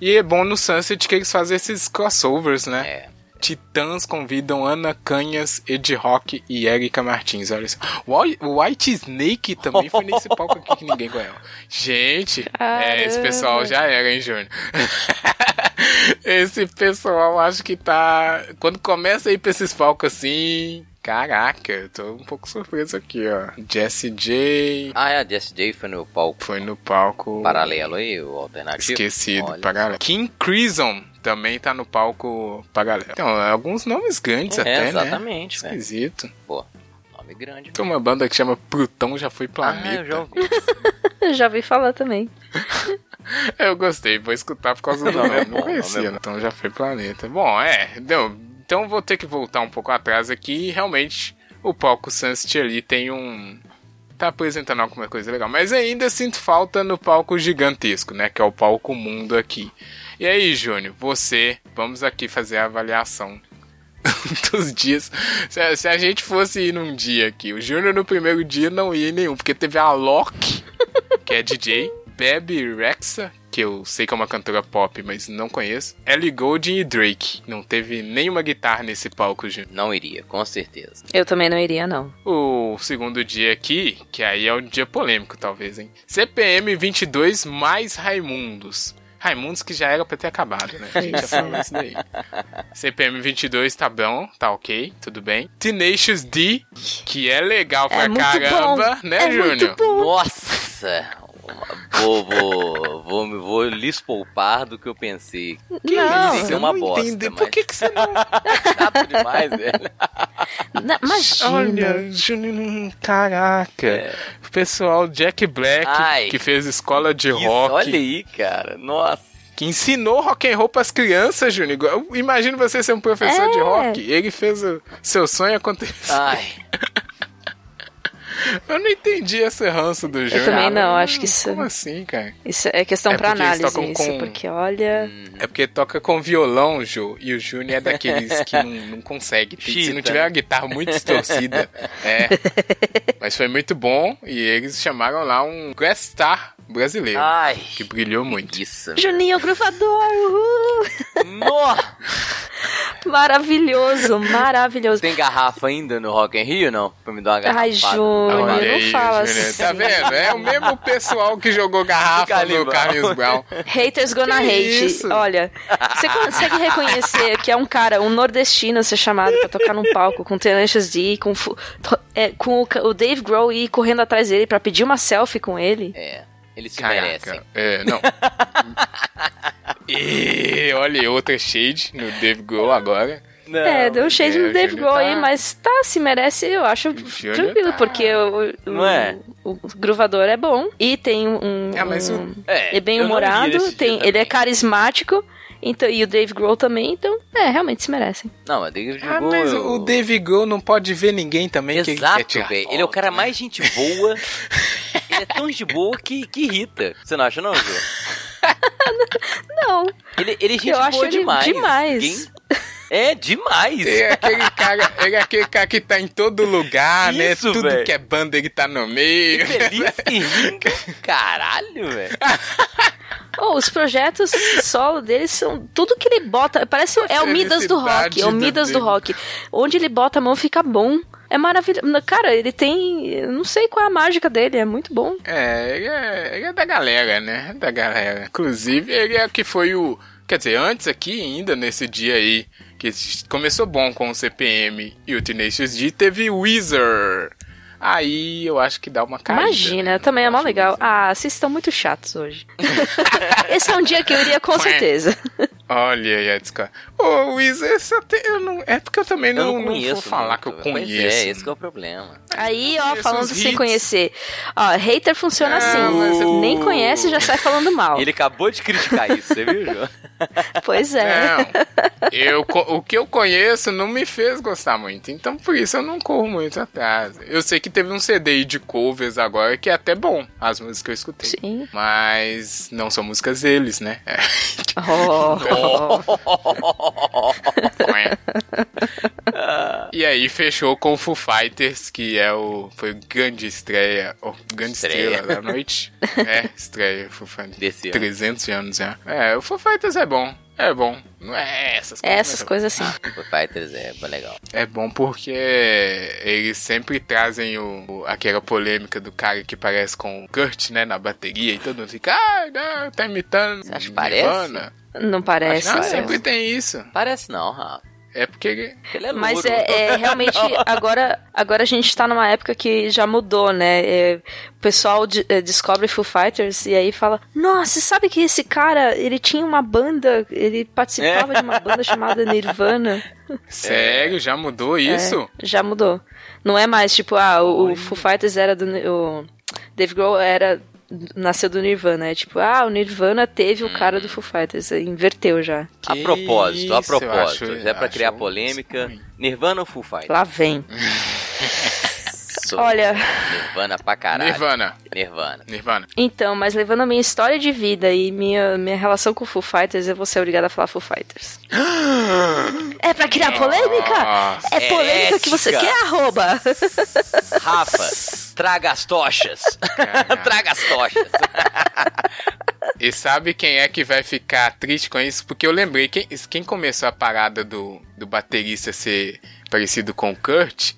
Speaker 1: E é bom no Sunset que eles fazem esses crossovers, né?
Speaker 2: É.
Speaker 1: Titãs convidam Ana Canhas, Ed Rock e Erika Martins. Olha só. O White- Snake também foi nesse palco aqui que ninguém conhece. Gente, é, esse pessoal já era, hein, Júnior? esse pessoal acho que tá. Quando começa a ir pra esses palcos assim. Caraca, eu tô um pouco surpreso aqui, ó. Jesse J.
Speaker 2: Ah, é, a Jess J foi no palco
Speaker 1: Foi no palco.
Speaker 2: paralelo aí, o alternativo.
Speaker 1: Esquecido,
Speaker 2: Olha
Speaker 1: paralelo. King Crimson também tá no palco paralelo. Então, alguns nomes grandes
Speaker 2: É,
Speaker 1: até, né?
Speaker 2: exatamente, velho.
Speaker 1: Esquisito.
Speaker 2: Pô, nome grande.
Speaker 1: Tem uma banda que chama Plutão Já Foi
Speaker 2: Ah,
Speaker 1: Planeta.
Speaker 2: eu já ouvi.
Speaker 3: Já vi falar também.
Speaker 1: Eu gostei, vou escutar por causa do
Speaker 2: Não,
Speaker 1: nome.
Speaker 2: é
Speaker 1: Não
Speaker 2: bom,
Speaker 1: conhecia,
Speaker 2: nome é
Speaker 1: né? Então já foi planeta. Bom, é. Deu, então vou ter que voltar um pouco atrás aqui. E realmente, o palco Sunset ali tem um. Tá apresentando alguma coisa legal. Mas ainda sinto falta no palco gigantesco, né? Que é o palco mundo aqui. E aí, Júnior, você. Vamos aqui fazer a avaliação dos dias. Se a, se a gente fosse ir num dia aqui, o Júnior no primeiro dia não ia em nenhum, porque teve a Loki, que é DJ, Baby Rexa, que eu sei que é uma cantora pop, mas não conheço, Ellie Goulding e Drake. Não teve nenhuma guitarra nesse palco, Júnior.
Speaker 2: Não iria, com certeza.
Speaker 3: Eu também não iria, não.
Speaker 1: O segundo dia aqui, que aí é um dia polêmico, talvez, hein? CPM 22 mais Raimundos. Raimundos que já era pra ter acabado, né? A gente já falou isso daí. CPM 22 tá bom, tá ok, tudo bem. Tenacious D, que é legal pra
Speaker 3: É
Speaker 1: caramba,
Speaker 3: bom.
Speaker 1: né,
Speaker 3: é
Speaker 1: Júnior?
Speaker 3: muito bom.
Speaker 2: Nossa! Vou, vou, vou, me- vou lhes poupar do que eu pensei.
Speaker 1: Que
Speaker 3: Não,
Speaker 1: isso?
Speaker 2: é
Speaker 1: Eu
Speaker 2: uma
Speaker 1: não
Speaker 2: bosta,
Speaker 1: entendi.
Speaker 2: mas-
Speaker 1: Por que, que você não.
Speaker 2: Chato demais, velho.
Speaker 3: Não, imagina.
Speaker 1: Olha, Júnior, caraca. O pessoal Jack Black,
Speaker 2: Ai.
Speaker 1: que fez escola de
Speaker 2: Isso,
Speaker 1: rock.
Speaker 2: olha aí, cara. Nossa.
Speaker 1: que ensinou rock and roll pras crianças, Júnior. Eu imagino você ser um professor
Speaker 3: É.
Speaker 1: de rock. Ele fez o seu sonho acontecer.
Speaker 2: Ai.
Speaker 1: Eu não entendi esse ranço do Júnior.
Speaker 3: também não,
Speaker 1: Hum,
Speaker 3: acho que isso-
Speaker 1: Como assim, cara?
Speaker 3: Isso é questão
Speaker 1: É
Speaker 3: pra análise, isso,
Speaker 1: com-
Speaker 3: porque olha.
Speaker 1: É porque toca com violão, Ju, e o Júnior é daqueles que não, não consegue. Tem- se não tiver uma guitarra muito distorcida. é. Mas foi muito bom e eles chamaram lá um guest star brasileiro.
Speaker 2: Ai.
Speaker 1: Que brilhou muito.
Speaker 2: Isso.
Speaker 3: Juninho Gruvador! Uhul! Maravilhoso, maravilhoso.
Speaker 2: Tem garrafa ainda no Rock in Rio, não? Pra me dar uma garrafa.
Speaker 3: Ai,
Speaker 1: Olha
Speaker 3: não
Speaker 1: aí,
Speaker 3: fala
Speaker 1: Júnior.
Speaker 3: assim.
Speaker 1: Tá vendo? É o mesmo pessoal que jogou garrafa no. Carlinhos Brown.
Speaker 3: Haters gonna
Speaker 1: Que
Speaker 3: hate.
Speaker 1: isso?
Speaker 3: Olha, você consegue reconhecer que é um cara, um nordestino ser chamado pra tocar num palco com Tenacious D, com, é, com o, Dave Grohl ir correndo atrás dele pra pedir uma selfie com ele?
Speaker 2: É. Eles se
Speaker 1: Caraca.
Speaker 2: merecem.
Speaker 1: É, não. e olha, outra shade no Dave Grohl agora.
Speaker 2: Não.
Speaker 3: é, deu um shade
Speaker 1: é,
Speaker 3: no
Speaker 1: o
Speaker 3: Dave Grohl
Speaker 1: tá-
Speaker 3: aí, mas tá, se merece, eu acho tranquilo,
Speaker 1: tá-
Speaker 3: porque o, o-
Speaker 2: Não é?
Speaker 3: o gruvador é bom e tem um.
Speaker 1: É, mas o-
Speaker 3: um-
Speaker 2: É,
Speaker 3: é bem humorado, tem, ele é carismático. Então, e o Dave Grohl também, então, é, realmente se merecem.
Speaker 2: Não, mas David
Speaker 1: Ah,
Speaker 2: Grohl,
Speaker 1: mas
Speaker 2: eu-
Speaker 1: o Dave Grohl não pode ver ninguém também que ele quer
Speaker 2: Exato,
Speaker 1: tirar
Speaker 2: velho.
Speaker 1: foto,
Speaker 2: Ele é o cara
Speaker 1: né?
Speaker 2: mais gente boa. ele é tão de boa que, que irrita. Você não acha, não, Jô?
Speaker 3: Não,
Speaker 2: Ele, ele é gente
Speaker 3: Eu
Speaker 2: boa
Speaker 3: acho ele
Speaker 2: demais.
Speaker 3: demais.
Speaker 2: Ninguém- É, demais.
Speaker 1: Ele é aquele cara, ele é aquele cara que tá em todo lugar, né?
Speaker 2: Isso,
Speaker 1: Tudo
Speaker 2: velho.
Speaker 1: que é banda ele tá no meio.
Speaker 2: Feliz e rindo. Caralho, velho.
Speaker 3: Oh, os projetos solo dele são. Tudo que ele bota. Parece. É o Midas do rock. É o Midas do rock. Onde ele bota a mão fica bom. É maravilhoso. Cara, ele tem. Não sei qual é a mágica dele. É muito bom.
Speaker 1: É, ele é, ele é da galera, né? Da galera. Inclusive, ele é que foi o. Quer dizer, antes aqui, ainda nesse dia aí, que começou bom com o CPM e o Tenacious D, teve Weezer. Aí eu acho que dá uma caída.
Speaker 3: Imagina, também é mó legal. Ah, vocês estão muito chatos hoje. Esse é um dia que eu iria com certeza.
Speaker 1: Olha aí disca. Ô, Weezer, só tem, eu não, é porque eu também
Speaker 2: Eu
Speaker 1: não,
Speaker 2: não
Speaker 1: não
Speaker 2: conheço.
Speaker 1: vou falar que eu conheço.
Speaker 2: Pois é, esse que é o problema.
Speaker 3: Aí, ó, falando sem
Speaker 1: hits.
Speaker 3: conhecer. Ó, hater funciona assim.
Speaker 1: mas eu-
Speaker 3: Nem conhece já sai falando mal.
Speaker 2: Ele acabou de criticar isso, você viu, Jô?
Speaker 3: Pois é.
Speaker 1: Não, eu, o que eu conheço não me fez gostar muito, então por isso eu não corro muito atrás. Eu sei que teve um CD aí de covers agora que é até bom, as músicas que eu escutei.
Speaker 3: Sim.
Speaker 1: Mas não são músicas deles, né?
Speaker 3: Oh.
Speaker 1: E aí fechou com o Foo Fighters, que é o foi grande estreia, oh, grande
Speaker 2: Estreia.
Speaker 1: estrela da noite. É, estreia Foo Fighters.
Speaker 2: Desse ano.
Speaker 1: 300 anos já. É, o Foo Fighters é bom. É bom. Não é essas
Speaker 3: É essas coisas assim.
Speaker 2: O Fighters é legal.
Speaker 1: É bom porque eles sempre trazem o, o- aquela polêmica do cara que parece com o Kurt, né, na bateria e todo mundo fica, ah, não, tá imitando
Speaker 2: Você acha que parece?
Speaker 1: Nirvana."
Speaker 3: Não parece.
Speaker 1: Não,
Speaker 3: né?
Speaker 1: sempre tem isso.
Speaker 2: Parece não, Rafa.
Speaker 1: É porque ele...
Speaker 2: É louro.
Speaker 3: Mas é, é realmente agora agora a gente tá numa época que já mudou, né? É, o pessoal de- é, descobre Foo Fighters e aí fala: "Nossa, sabe que esse cara, ele tinha uma banda, ele participava
Speaker 2: É.
Speaker 3: de uma banda chamada Nirvana".
Speaker 1: Sério, já mudou
Speaker 3: É,
Speaker 1: isso?
Speaker 3: já mudou. Não é mais tipo, ah, o, o Foo Fighters era do o Dave Grohl era nasceu do Nirvana, é tipo, ah, o Nirvana teve o cara do Foo Fighters, inverteu já.
Speaker 2: A
Speaker 1: Que
Speaker 2: propósito, a
Speaker 1: isso, eu
Speaker 2: propósito.
Speaker 1: acho-
Speaker 2: Se é pra criar
Speaker 1: acho
Speaker 2: polêmica. Nirvana ou Full Fight?
Speaker 3: Lá vem.
Speaker 2: Sou
Speaker 3: Olha,
Speaker 2: Nirvana pra caralho.
Speaker 1: Nirvana.
Speaker 2: Nirvana.
Speaker 1: Nirvana.
Speaker 3: Então, mas levando a minha história de vida e minha, minha relação com o Foo Fighters, eu vou ser obrigada a falar Foo Fighters. É pra criar polêmica?
Speaker 1: Nossa.
Speaker 3: É polêmica que você quer, arroba?
Speaker 2: Rafa, traga as tochas. traga as tochas.
Speaker 1: E sabe quem é que vai ficar triste com isso? Porque eu lembrei, quem, quem começou a parada do, do baterista ser parecido com o Kurt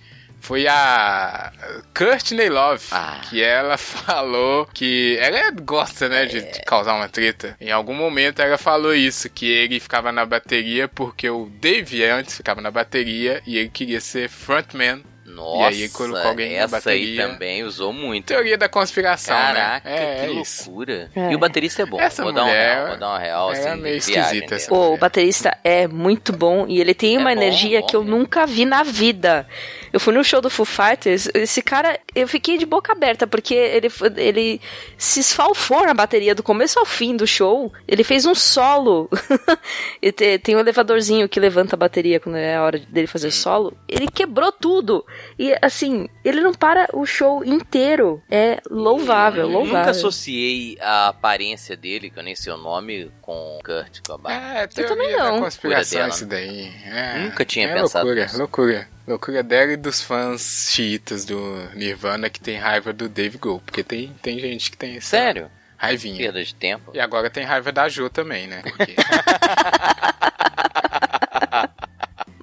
Speaker 1: foi a Courtney Love,
Speaker 2: Ah.
Speaker 1: que ela falou que ela gosta, né, de, de causar uma treta. Em algum momento ela falou isso, que ele ficava na bateria porque o Dave antes ficava na bateria e ele queria ser frontman.
Speaker 2: Nossa,
Speaker 1: aí colocou alguém na
Speaker 2: essa aí
Speaker 1: bateria.
Speaker 2: também usou muito.
Speaker 1: Teoria da conspiração,
Speaker 2: Caraca,
Speaker 1: né? É,
Speaker 2: que
Speaker 1: é
Speaker 2: loucura.
Speaker 3: É.
Speaker 2: E o baterista é bom.
Speaker 1: Essa
Speaker 2: vou dar um
Speaker 1: mulher
Speaker 2: real, vou dar um real,
Speaker 1: é
Speaker 2: assim,
Speaker 1: meio
Speaker 2: de viagem
Speaker 1: esquisita essa
Speaker 2: dela.
Speaker 3: Pô, o baterista é muito bom e ele tem
Speaker 2: É
Speaker 3: uma
Speaker 2: bom,
Speaker 3: energia
Speaker 2: bom
Speaker 3: que eu nunca vi na vida. Eu fui no show do Foo Fighters, esse cara, eu fiquei de boca aberta, porque ele, ele se esfalfou na bateria do começo ao fim do show. Ele fez um solo. e te- tem um elevadorzinho que levanta a bateria quando é a hora dele fazer solo. Ele quebrou tudo. E assim, ele não para o show inteiro. É louvável,
Speaker 2: Eu
Speaker 3: louvável.
Speaker 2: nunca associei a aparência dele, que eu nem sei o nome, com o Kurt Cobain.
Speaker 1: É, teoria
Speaker 3: também não.
Speaker 1: da conspiração
Speaker 2: Loucura
Speaker 1: isso daí. É,
Speaker 2: Nunca tinha
Speaker 1: é
Speaker 2: pensado
Speaker 1: loucura,
Speaker 2: nisso.
Speaker 1: loucura. Loucura dela e dos fãs chiitas do Nirvana que tem raiva do Dave Grohl. Porque tem, tem gente que tem essa
Speaker 2: Sério?
Speaker 1: raivinha.
Speaker 2: Perda de tempo.
Speaker 1: E agora tem raiva da Jo também, né? Porque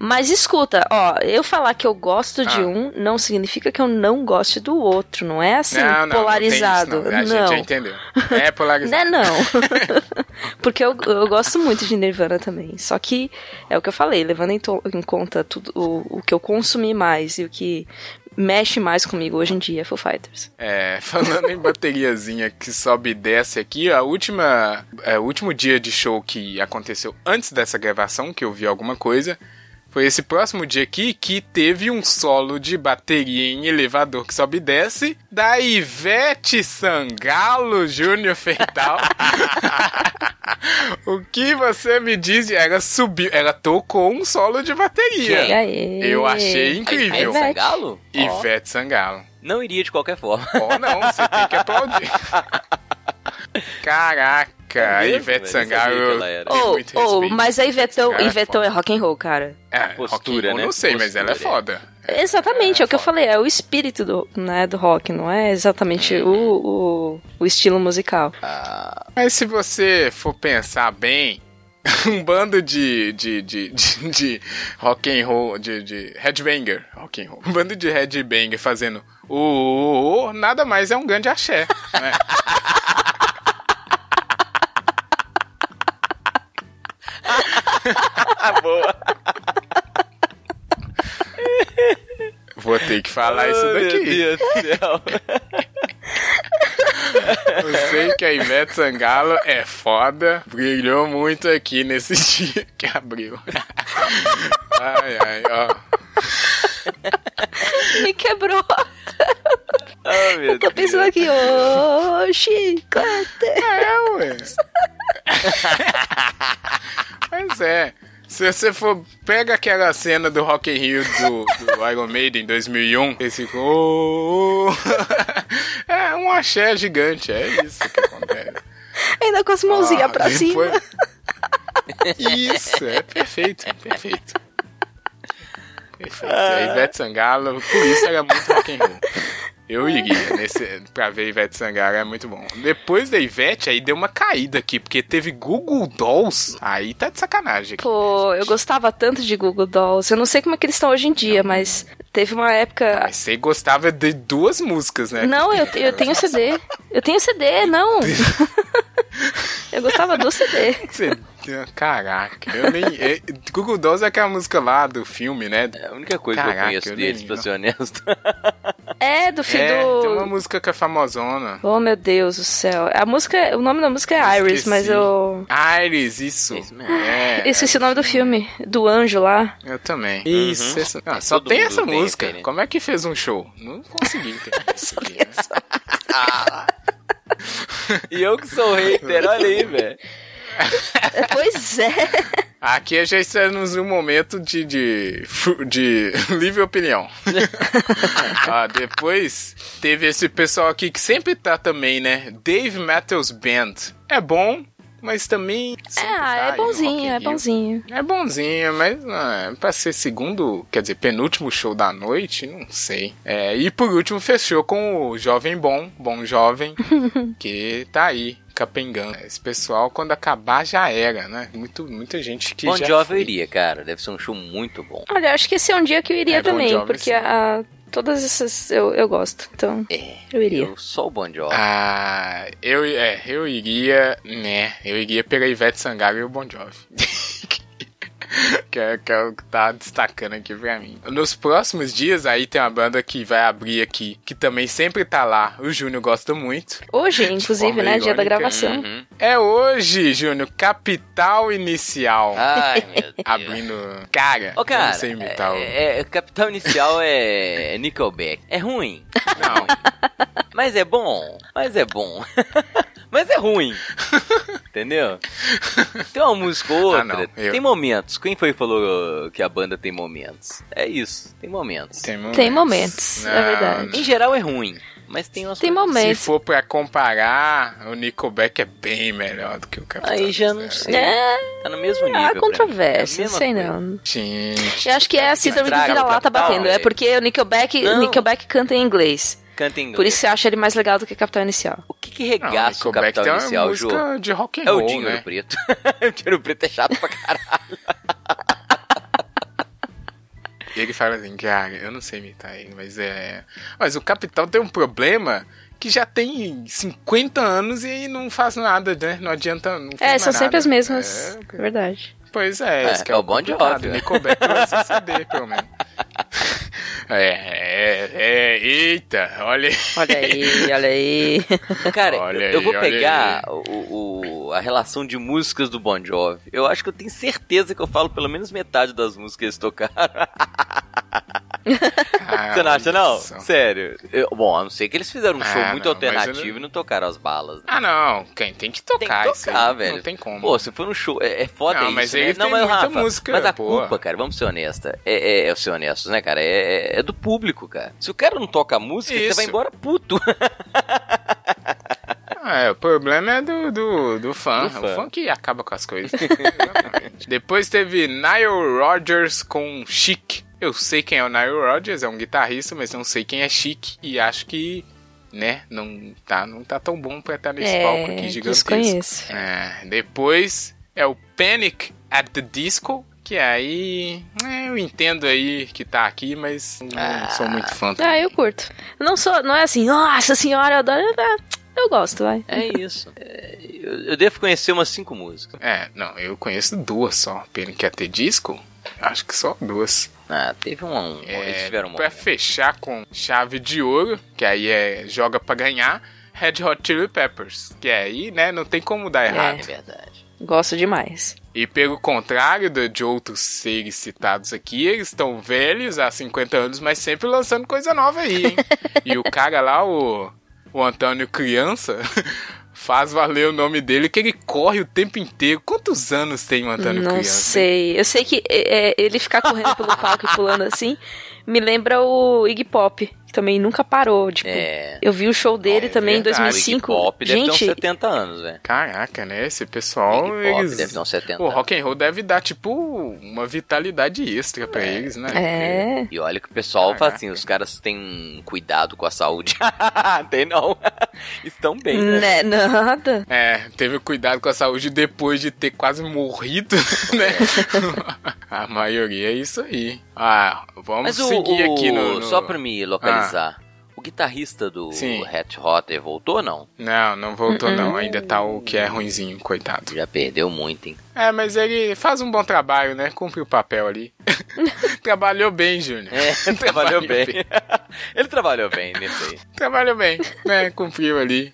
Speaker 3: Mas escuta, ó, eu falar que eu gosto de
Speaker 1: Ah.
Speaker 3: um não significa que eu não goste do outro, não é assim,
Speaker 1: não, não,
Speaker 3: polarizado.
Speaker 1: Não, isso, não. A gente já entendeu. É polarizado.
Speaker 3: Não é não. Porque eu, eu gosto muito de Nirvana também. Só que é o que eu falei, levando em, em conta tudo o, o que eu consumi mais e o que mexe mais comigo hoje em dia é Foo Fighters.
Speaker 1: É, falando em bateriazinha que sobe e desce aqui, a última, é, o último dia de show que aconteceu antes dessa gravação, que eu vi alguma coisa, Foi esse próximo dia aqui que teve um solo de bateria em elevador que sobe e desce da Ivete Sangalo Júnior Fetal. o que você me diz? Ela subiu, ela tocou um solo de bateria. Eu achei incrível.
Speaker 2: Ivete Sangalo?
Speaker 1: Ivete Sangalo.
Speaker 2: não iria de qualquer forma.
Speaker 1: Oh, não, você tem que aplaudir. Caraca, a
Speaker 2: mesmo,
Speaker 1: Ivete?
Speaker 2: Eu
Speaker 1: Sangalo.
Speaker 3: Oh,
Speaker 1: muito
Speaker 3: oh, mas a Ivetão,
Speaker 1: cara é
Speaker 3: Ivetão é
Speaker 1: foda.
Speaker 3: rock and roll, cara.
Speaker 1: É,
Speaker 2: postura,
Speaker 1: roll
Speaker 2: né?
Speaker 1: Não sei, mas ela é
Speaker 2: é.
Speaker 1: foda.
Speaker 3: Exatamente, é, o que eu
Speaker 1: foda.
Speaker 3: falei, é o espírito do, né, do rock, não é exatamente o, o, o estilo musical.
Speaker 2: Ah,
Speaker 1: Mas se você for pensar bem, um bando de, de, de, de, de rock and roll, de, de headbanger, rock and roll, um bando de headbanger fazendo o, o, o, nada mais é um grande axé, né?
Speaker 2: boa.
Speaker 1: Vou ter que falar isso
Speaker 2: Oh,
Speaker 1: daqui.
Speaker 2: Meu Deus do céu.
Speaker 1: Eu sei que a Ivete Sangalo é foda, brilhou muito aqui nesse dia que abriu. Ai, ai, ó.
Speaker 3: Me quebrou.
Speaker 2: Oh, meu
Speaker 3: Tô pensando aqui, ô, chiclete.
Speaker 1: É, ué. Mas é. Se você for. Pega aquela cena do Rock in Rio do, do Iron Maiden em 2001. Esse. Oh, oh. é um axé gigante. É isso que acontece.
Speaker 3: Ainda com as mãozinhas
Speaker 1: Ah,
Speaker 3: pra
Speaker 1: depois-
Speaker 3: cima.
Speaker 1: Isso, é perfeito, perfeito. Perfeito. A Ivete Sangalo, por isso era muito rock and roll. Eu iria nesse, pra ver Ivete Sangalo, é muito bom. Depois da Ivete, aí deu uma caída aqui, porque teve Google Dolls. Aí tá de sacanagem. Aqui.
Speaker 3: Pô, eu gostava tanto de Google Dolls. Eu não sei como é que eles estão hoje em dia, mas teve uma época.
Speaker 1: Mas você gostava de duas músicas, né?
Speaker 3: Não, eu, eu tenho CD. Eu tenho CD, não. eu gostava do CD.
Speaker 1: Você- Caraca, eu nem. é- Google Dolls é aquela música lá do filme, né?
Speaker 2: É a única coisa que eu
Speaker 1: Caraca,
Speaker 2: conheço
Speaker 1: eu
Speaker 2: deles,
Speaker 1: nem-
Speaker 2: pra ser honesto.
Speaker 3: É, do filme
Speaker 1: É,
Speaker 3: do.
Speaker 1: tem uma música que é famosona.
Speaker 3: Oh, meu Deus do céu. A música, o nome da música é Iris,
Speaker 1: Esqueci.
Speaker 3: mas eu.
Speaker 1: Iris, isso.
Speaker 2: Isso mesmo.
Speaker 1: É,
Speaker 3: esqueci o nome do filme. Do anjo lá.
Speaker 1: Eu também.
Speaker 2: Uhum.
Speaker 1: Isso. essa- Ah, só
Speaker 2: Todo
Speaker 1: tem essa
Speaker 2: tem
Speaker 1: música. Como é que fez um show? Não consegui entender né?
Speaker 2: E eu que sou hater, olha aí, velho.
Speaker 3: É, Pois é.
Speaker 1: Aqui já estamos num momento de, de, de livre opinião. ah, depois teve esse pessoal aqui que sempre tá também, né? Dave Matthews Band. É bom, mas também.
Speaker 3: Ah,
Speaker 1: tá
Speaker 3: é
Speaker 1: no
Speaker 3: bonzinho, é bonzinho.
Speaker 1: É bonzinho, mas ah, pra ser segundo, quer dizer, penúltimo show da noite, não sei. É, e por último fechou com o Jovem Bom, Bom Jovem, que tá aí, capengando. Esse pessoal, quando acabar, já era, né? Muito, muita gente que
Speaker 2: Bom
Speaker 1: já
Speaker 2: Jovi eu iria, cara. Deve ser um show muito bom.
Speaker 3: Olha, acho que esse é um dia que eu iria
Speaker 1: É, Bon
Speaker 3: também,
Speaker 1: Jovi,
Speaker 3: porque
Speaker 1: sim.
Speaker 3: a, todas essas eu, eu gosto. Então,
Speaker 2: É.
Speaker 3: eu iria.
Speaker 2: Eu sou o Bon Jovi.
Speaker 1: Ah, eu, é, eu iria, né? Eu iria pela Ivete Sangalo e o Bon Jovi. que, é, que é o que tá destacando aqui pra mim. Nos próximos dias, aí tem uma banda que vai abrir aqui, que também sempre tá lá. O Júnior gosta muito.
Speaker 3: Hoje, inclusive, né? Dia da gravação.
Speaker 2: Uhum.
Speaker 1: É hoje, Júnior, Capital Inicial.
Speaker 2: Ai, meu Deus.
Speaker 1: Abrindo. Cara,
Speaker 2: Ô, cara,
Speaker 1: não sei imitar o.
Speaker 2: é, é, Capital Inicial é Nickelback. É ruim,
Speaker 1: Não.
Speaker 2: mas é bom. Mas é bom. mas é ruim. Entendeu? Tem uma música ou outra.
Speaker 1: Ah, não, eu-
Speaker 2: Tem momentos. Quem foi que falou que a banda tem momentos? É isso, tem momentos.
Speaker 1: Tem momentos.
Speaker 3: Tem momentos, é verdade.
Speaker 2: Em geral é ruim, mas tem umas
Speaker 3: Tem
Speaker 2: coisas-
Speaker 1: Se
Speaker 3: momentos.
Speaker 1: for pra comparar, o Nickelback é bem melhor do que o Capital
Speaker 2: Aí já não sei.
Speaker 3: É,
Speaker 2: Tá no mesmo nível.
Speaker 3: há controvérsia,
Speaker 2: É
Speaker 3: não
Speaker 2: mesma
Speaker 3: sei
Speaker 2: coisa.
Speaker 3: não.
Speaker 1: Gente.
Speaker 3: Eu acho que é a síndrome do vira-lata batendo. É porque o Nickelback,
Speaker 2: Não.
Speaker 3: Nickelback canta em inglês.
Speaker 2: Canta em inglês.
Speaker 3: Por isso você acha ele mais legal do que Capital Inicial.
Speaker 2: O que que
Speaker 1: Não,
Speaker 2: regaça o
Speaker 1: Nickelback
Speaker 2: Capital
Speaker 1: tem uma
Speaker 2: Inicial, Ju?
Speaker 1: música de rock and
Speaker 2: É o
Speaker 1: roll,
Speaker 2: Dinheiro
Speaker 1: né?
Speaker 2: Preto. o Dinheiro Preto é chato pra caralho.
Speaker 1: E ele fala assim, cara, eu não sei imitar ele, mas é... Mas o Capital tem um problema que já tem 50 anos e não faz nada, né? Não adianta... Não
Speaker 3: É, são sempre
Speaker 1: nada.
Speaker 3: as mesmas.
Speaker 1: É,
Speaker 3: É verdade.
Speaker 1: Pois é,
Speaker 2: É,
Speaker 1: esse que
Speaker 2: é o
Speaker 1: complicado.
Speaker 2: Jovi, né?
Speaker 1: Nickelback CD, pelo menos. É, é, é, eita, olha aí.
Speaker 3: Olha aí, olha aí.
Speaker 2: Cara,
Speaker 1: Olha
Speaker 2: eu
Speaker 1: aí,
Speaker 2: vou pegar o, o- a relação de músicas do Bon Jovi. Eu acho que eu tenho certeza que eu falo pelo menos metade das músicas que eles tocaram.
Speaker 1: Ah,
Speaker 2: Você não acha, não? Sério. Eu- bom, a não ser que eles fizeram um show
Speaker 1: Ah,
Speaker 2: muito
Speaker 1: não,
Speaker 2: alternativo e não tocaram as balas. né?
Speaker 1: Ah, não, quem tem que
Speaker 2: Tem
Speaker 1: tocar,
Speaker 2: que
Speaker 1: isso aí,
Speaker 2: tocar, velho.
Speaker 1: Não tem como.
Speaker 2: Pô, se for um show, é, é foda
Speaker 1: Não,
Speaker 2: isso,
Speaker 1: mas
Speaker 2: né? não,
Speaker 1: tem
Speaker 2: mas,
Speaker 1: muita
Speaker 2: Rafa,
Speaker 1: música,
Speaker 2: mas a
Speaker 1: boa.
Speaker 2: culpa, cara, vamos ser honesta, é, é, é ser honestos, né, cara? É, é- é do público, cara. Se o cara não toca música, você
Speaker 1: Isso.
Speaker 2: vai embora puto.
Speaker 1: Ah, é, o problema é do, do, do fã.
Speaker 2: Do fã.
Speaker 1: o fã que acaba com as coisas. Depois teve Nile Rodgers com Chic. Eu sei quem é o Nile Rodgers, é um guitarrista, mas não sei quem é Chic. E acho que, né, não tá, não tá tão bom pra estar nesse palco
Speaker 3: É,
Speaker 1: aqui gigantesco.
Speaker 3: desconheço.
Speaker 1: É, depois é o Panic at the Disco. Que aí, é, eu entendo aí que tá aqui, mas não
Speaker 2: Ah.
Speaker 1: sou muito fã.
Speaker 3: Ah, eu curto. Não sou, não é assim, nossa senhora, eu adoro. Ah, Eu gosto, vai.
Speaker 2: É isso. É, eu, eu devo conhecer umas cinco músicas.
Speaker 1: É, não, eu conheço duas só. Panic at the Disco? Acho que só duas.
Speaker 2: Ah, teve um. um eles
Speaker 1: É,
Speaker 2: tiveram uma.
Speaker 1: pra fechar com chave de ouro, que aí é joga pra ganhar, Red Hot Chili Peppers. Que aí, né, não tem como dar errado.
Speaker 2: É verdade.
Speaker 3: Gosto demais.
Speaker 1: E pelo contrário de, de outros seres citados aqui, eles estão velhos há 50 anos, mas sempre lançando coisa nova aí, hein? e o cara lá, o, o Antônio Criança, faz valer o nome dele, que ele corre o tempo inteiro. Quantos anos tem o Antônio
Speaker 3: não
Speaker 1: Criança?
Speaker 3: sei. Eu sei que é, é, ele ficar correndo pelo palco e pulando assim me lembra o Iggy Pop, também nunca parou. Tipo,
Speaker 2: É.
Speaker 3: eu vi o show dele
Speaker 1: É
Speaker 3: também em
Speaker 1: verdade.
Speaker 2: O Iggy
Speaker 3: 2005.
Speaker 2: Pop deve ter uns
Speaker 3: Gente,
Speaker 2: 70 anos, velho.
Speaker 1: Caraca, né? Esse pessoal,
Speaker 2: Iggy Pop
Speaker 1: eles...
Speaker 2: deve ter uns 70
Speaker 1: O
Speaker 2: anos.
Speaker 1: rock and roll deve dar, tipo, uma vitalidade extra pra eles, né?
Speaker 3: é.
Speaker 2: E olha que o pessoal fala assim, os caras têm cuidado com a saúde. Tem não. Estão bem, né?
Speaker 3: Né, nada.
Speaker 1: É, teve cuidado com a saúde depois de ter quase morrido, né? a maioria é isso aí. Ah, vamos
Speaker 2: Mas o,
Speaker 1: seguir
Speaker 2: o-
Speaker 1: aqui no, no-
Speaker 2: Só pra me localizar. O guitarrista do
Speaker 1: Sim.
Speaker 2: Hat Hotter voltou ou não?
Speaker 1: Não, não voltou não. Ainda tá o que é ruinzinho, coitado.
Speaker 2: Já perdeu muito, hein?
Speaker 1: É, mas ele faz um bom trabalho, né? Cumpre o papel ali. Trabalhou bem, Júnior.
Speaker 2: É, trabalhou bem. Ele trabalhou bem aí.
Speaker 1: Trabalhou bem, né? Cumpriu ali.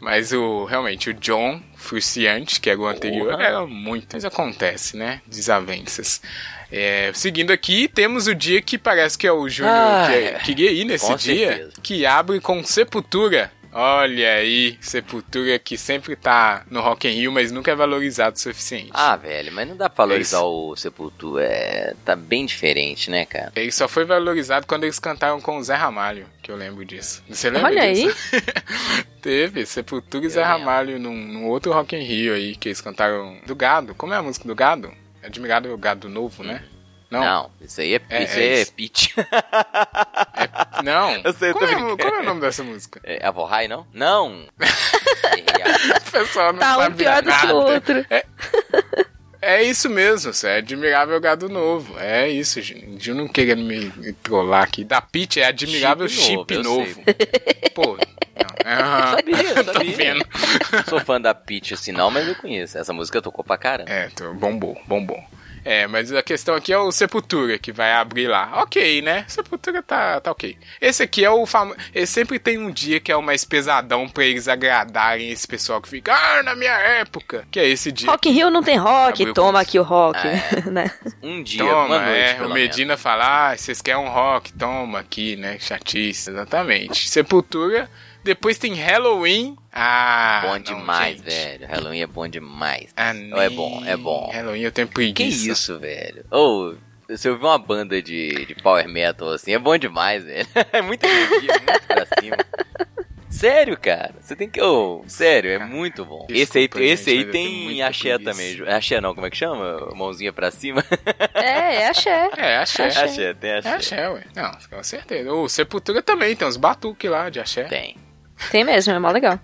Speaker 1: Mas o realmente o John Fruciante, que era o anterior,
Speaker 2: Porra.
Speaker 1: era muito. Mas acontece, né? Desavenças. É, seguindo aqui, temos o dia que parece que é o Júnior
Speaker 2: Ah,
Speaker 1: que
Speaker 2: é.
Speaker 1: queria ir nesse dia,
Speaker 2: certeza.
Speaker 1: que abre com Sepultura. Olha aí, Sepultura que sempre tá no Rock in Rio, mas nunca é valorizado o suficiente.
Speaker 2: Ah, velho, mas não dá pra valorizar o Sepultura. É, tá bem diferente, né, cara?
Speaker 1: Ele só foi valorizado quando eles cantaram com o Zé Ramalho, que eu lembro disso. Você lembra
Speaker 3: Olha
Speaker 1: disso? Teve, Sepultura e Zé
Speaker 2: lembro.
Speaker 1: Ramalho num, num outro Rock in Rio aí, que eles cantaram do Gado. Como é a música do Gado? Admirado é o Gado Novo, né? Não,
Speaker 2: Não, isso aí é,
Speaker 1: É,
Speaker 2: isso
Speaker 1: é
Speaker 2: aí é
Speaker 1: isso.
Speaker 2: pitch.
Speaker 1: é- não.
Speaker 2: Eu sei, eu
Speaker 1: qual, é, qual é o nome dessa música?
Speaker 2: É a Vorrai, não? Não!
Speaker 1: O pessoal não
Speaker 3: Tá um
Speaker 1: sabe
Speaker 3: pior do que
Speaker 1: nada.
Speaker 3: o outro.
Speaker 1: É isso mesmo, é admirável gado novo. É isso, gente. Eu não querendo me, trollar aqui. Da Pitch é admirável
Speaker 2: Chip
Speaker 1: chip,
Speaker 2: novo,
Speaker 1: novo. Pô.
Speaker 2: Sabia,
Speaker 1: Tô
Speaker 2: sabia.
Speaker 1: vendo.
Speaker 2: Sou fã da Pitch assim não, mas eu conheço. Essa música tocou pra caramba.
Speaker 1: É, bombou, bombou. É, mas a questão aqui é o Sepultura, que vai abrir lá. Ok, né? Sepultura tá, tá ok. Esse aqui é o famoso. Sempre tem um dia que é o mais pesadão pra eles agradarem esse pessoal que fica, ah, na minha época. Que é esse dia.
Speaker 3: Rock Rio não tem rock,
Speaker 1: Abriu
Speaker 3: toma aqui o rock,
Speaker 2: Ah,
Speaker 3: né?
Speaker 2: Um dia, uma
Speaker 1: Toma,
Speaker 2: noite,
Speaker 1: é, o Medina fala, ah, vocês querem um rock, toma aqui, né, chatice, exatamente. Sepultura, depois tem Halloween, ah...
Speaker 2: Bom
Speaker 1: não,
Speaker 2: demais,
Speaker 1: gente.
Speaker 2: velho. Halloween é bom demais.
Speaker 1: Ah,
Speaker 2: Oh, é bom, é bom.
Speaker 1: Halloween eu tenho
Speaker 2: Que
Speaker 1: preguiça.
Speaker 2: isso, velho? Ou, se eu ver uma banda de, de power metal assim, é bom demais, velho. É muita energia, muito pra cima. Sério, cara. Você tem que. Ô, sério, é muito bom. esse aí,
Speaker 1: Desculpa,
Speaker 2: esse aí
Speaker 1: eu tenho
Speaker 2: tem axé também. Ju- Axé não, como é que chama? Mãozinha pra cima.
Speaker 3: É, é axé.
Speaker 1: É, axé.
Speaker 3: Axé.
Speaker 2: axé, tem axé.
Speaker 1: É axé, ué. Não, com certeza. O Sepultura também, tem uns batuques lá de axé.
Speaker 2: Tem.
Speaker 3: Tem mesmo, é mó legal.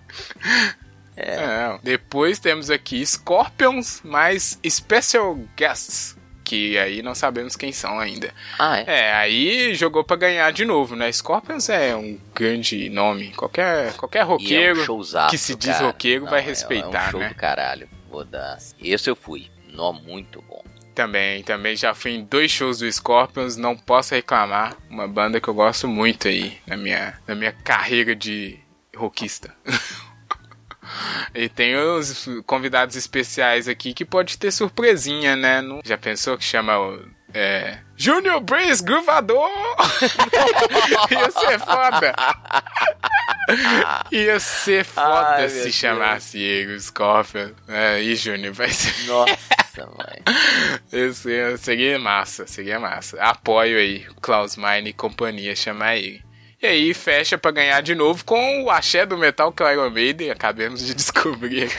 Speaker 1: É. Depois temos aqui Scorpions mais Special Guests. Que aí não sabemos quem são ainda.
Speaker 2: Ah, é?
Speaker 1: É, aí jogou pra ganhar de novo, né? Scorpions é um grande nome. Qualquer, qualquer
Speaker 2: E é
Speaker 1: roqueiro
Speaker 2: um
Speaker 1: que se diz
Speaker 2: cara.
Speaker 1: roqueiro
Speaker 2: Não,
Speaker 1: vai
Speaker 2: é- É um
Speaker 1: respeitar,
Speaker 2: show
Speaker 1: né?
Speaker 2: do caralho. Vou dar. Esse eu fui. Nó, muito bom.
Speaker 1: também, também já fui em dois shows do Scorpions, não posso reclamar. Uma banda que eu gosto muito aí na minha, na minha carreira de rockista. E tem os convidados especiais aqui que pode ter surpresinha, né? Já pensou que chama o. É. Junior Brace Gruvador! Ia ser foda! Ia ser foda
Speaker 2: Ai,
Speaker 1: se chamasse ele, o Scorpion. É, e Junior vai ser.
Speaker 2: Nossa, mãe.
Speaker 1: Esse é, seria massa, seria massa. Apoio aí, Klaus Meine e companhia, chamar ele. E aí fecha pra ganhar de novo com o axé do metal que é o Iron Maiden, acabamos de descobrir.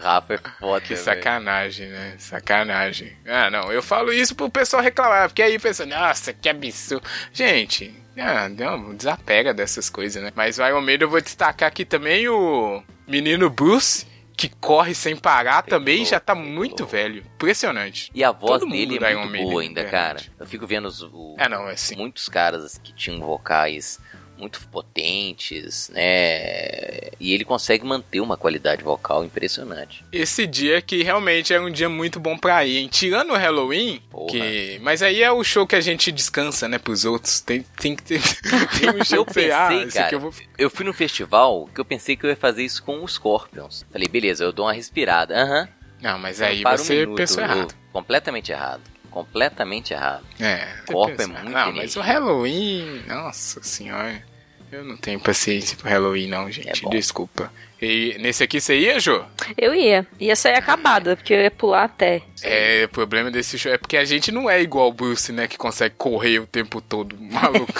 Speaker 2: Rafa é foda,
Speaker 1: Que sacanagem, né? Sacanagem. Ah, não, eu falo isso pro pessoal reclamar, porque aí pensa, nossa, que absurdo. Gente, ah, não, desapega dessas coisas, né? Mas o Iron Maiden eu vou destacar aqui também o menino Bruce, que corre sem parar também,
Speaker 2: louco,
Speaker 1: já tá
Speaker 2: tem
Speaker 1: muito
Speaker 2: louco.
Speaker 1: velho. Impressionante.
Speaker 2: E a voz
Speaker 1: Todo
Speaker 2: dele é muito boa ainda,
Speaker 1: verdade.
Speaker 2: cara. Eu fico vendo os, o-
Speaker 1: É, não, é assim.
Speaker 2: muitos caras que tinham vocais muito potentes, né? E ele consegue manter uma qualidade vocal impressionante.
Speaker 1: Esse dia que realmente é um dia muito bom pra ir, hein? Tirando o Halloween,
Speaker 2: Porra.
Speaker 1: que... mas aí é o show que a gente descansa, né, pros outros. Tem, tem que ter... tem um show
Speaker 2: Eu
Speaker 1: ah,
Speaker 2: pensei,
Speaker 1: aqui
Speaker 2: cara,
Speaker 1: eu vou...
Speaker 2: eu fui no festival que eu pensei que eu ia fazer isso com os Scorpions. Falei, beleza, eu dou uma respirada. Aham.
Speaker 1: Não, mas aí
Speaker 2: um
Speaker 1: você
Speaker 2: minuto,
Speaker 1: pensou errado.
Speaker 2: Completamente errado. Completamente errado.
Speaker 1: É, você
Speaker 2: Corpo é muito
Speaker 1: Não, mas o Halloween, nossa senhora. Eu não tenho paciência pro Halloween, não, gente.
Speaker 2: É.
Speaker 1: Desculpa. E nesse aqui você ia, Jô?
Speaker 3: Eu ia. Ia sair acabada, porque eu ia pular até.
Speaker 1: É, o problema desse show é porque a gente não é igual o Bruce, né? Que consegue correr o tempo todo, maluco.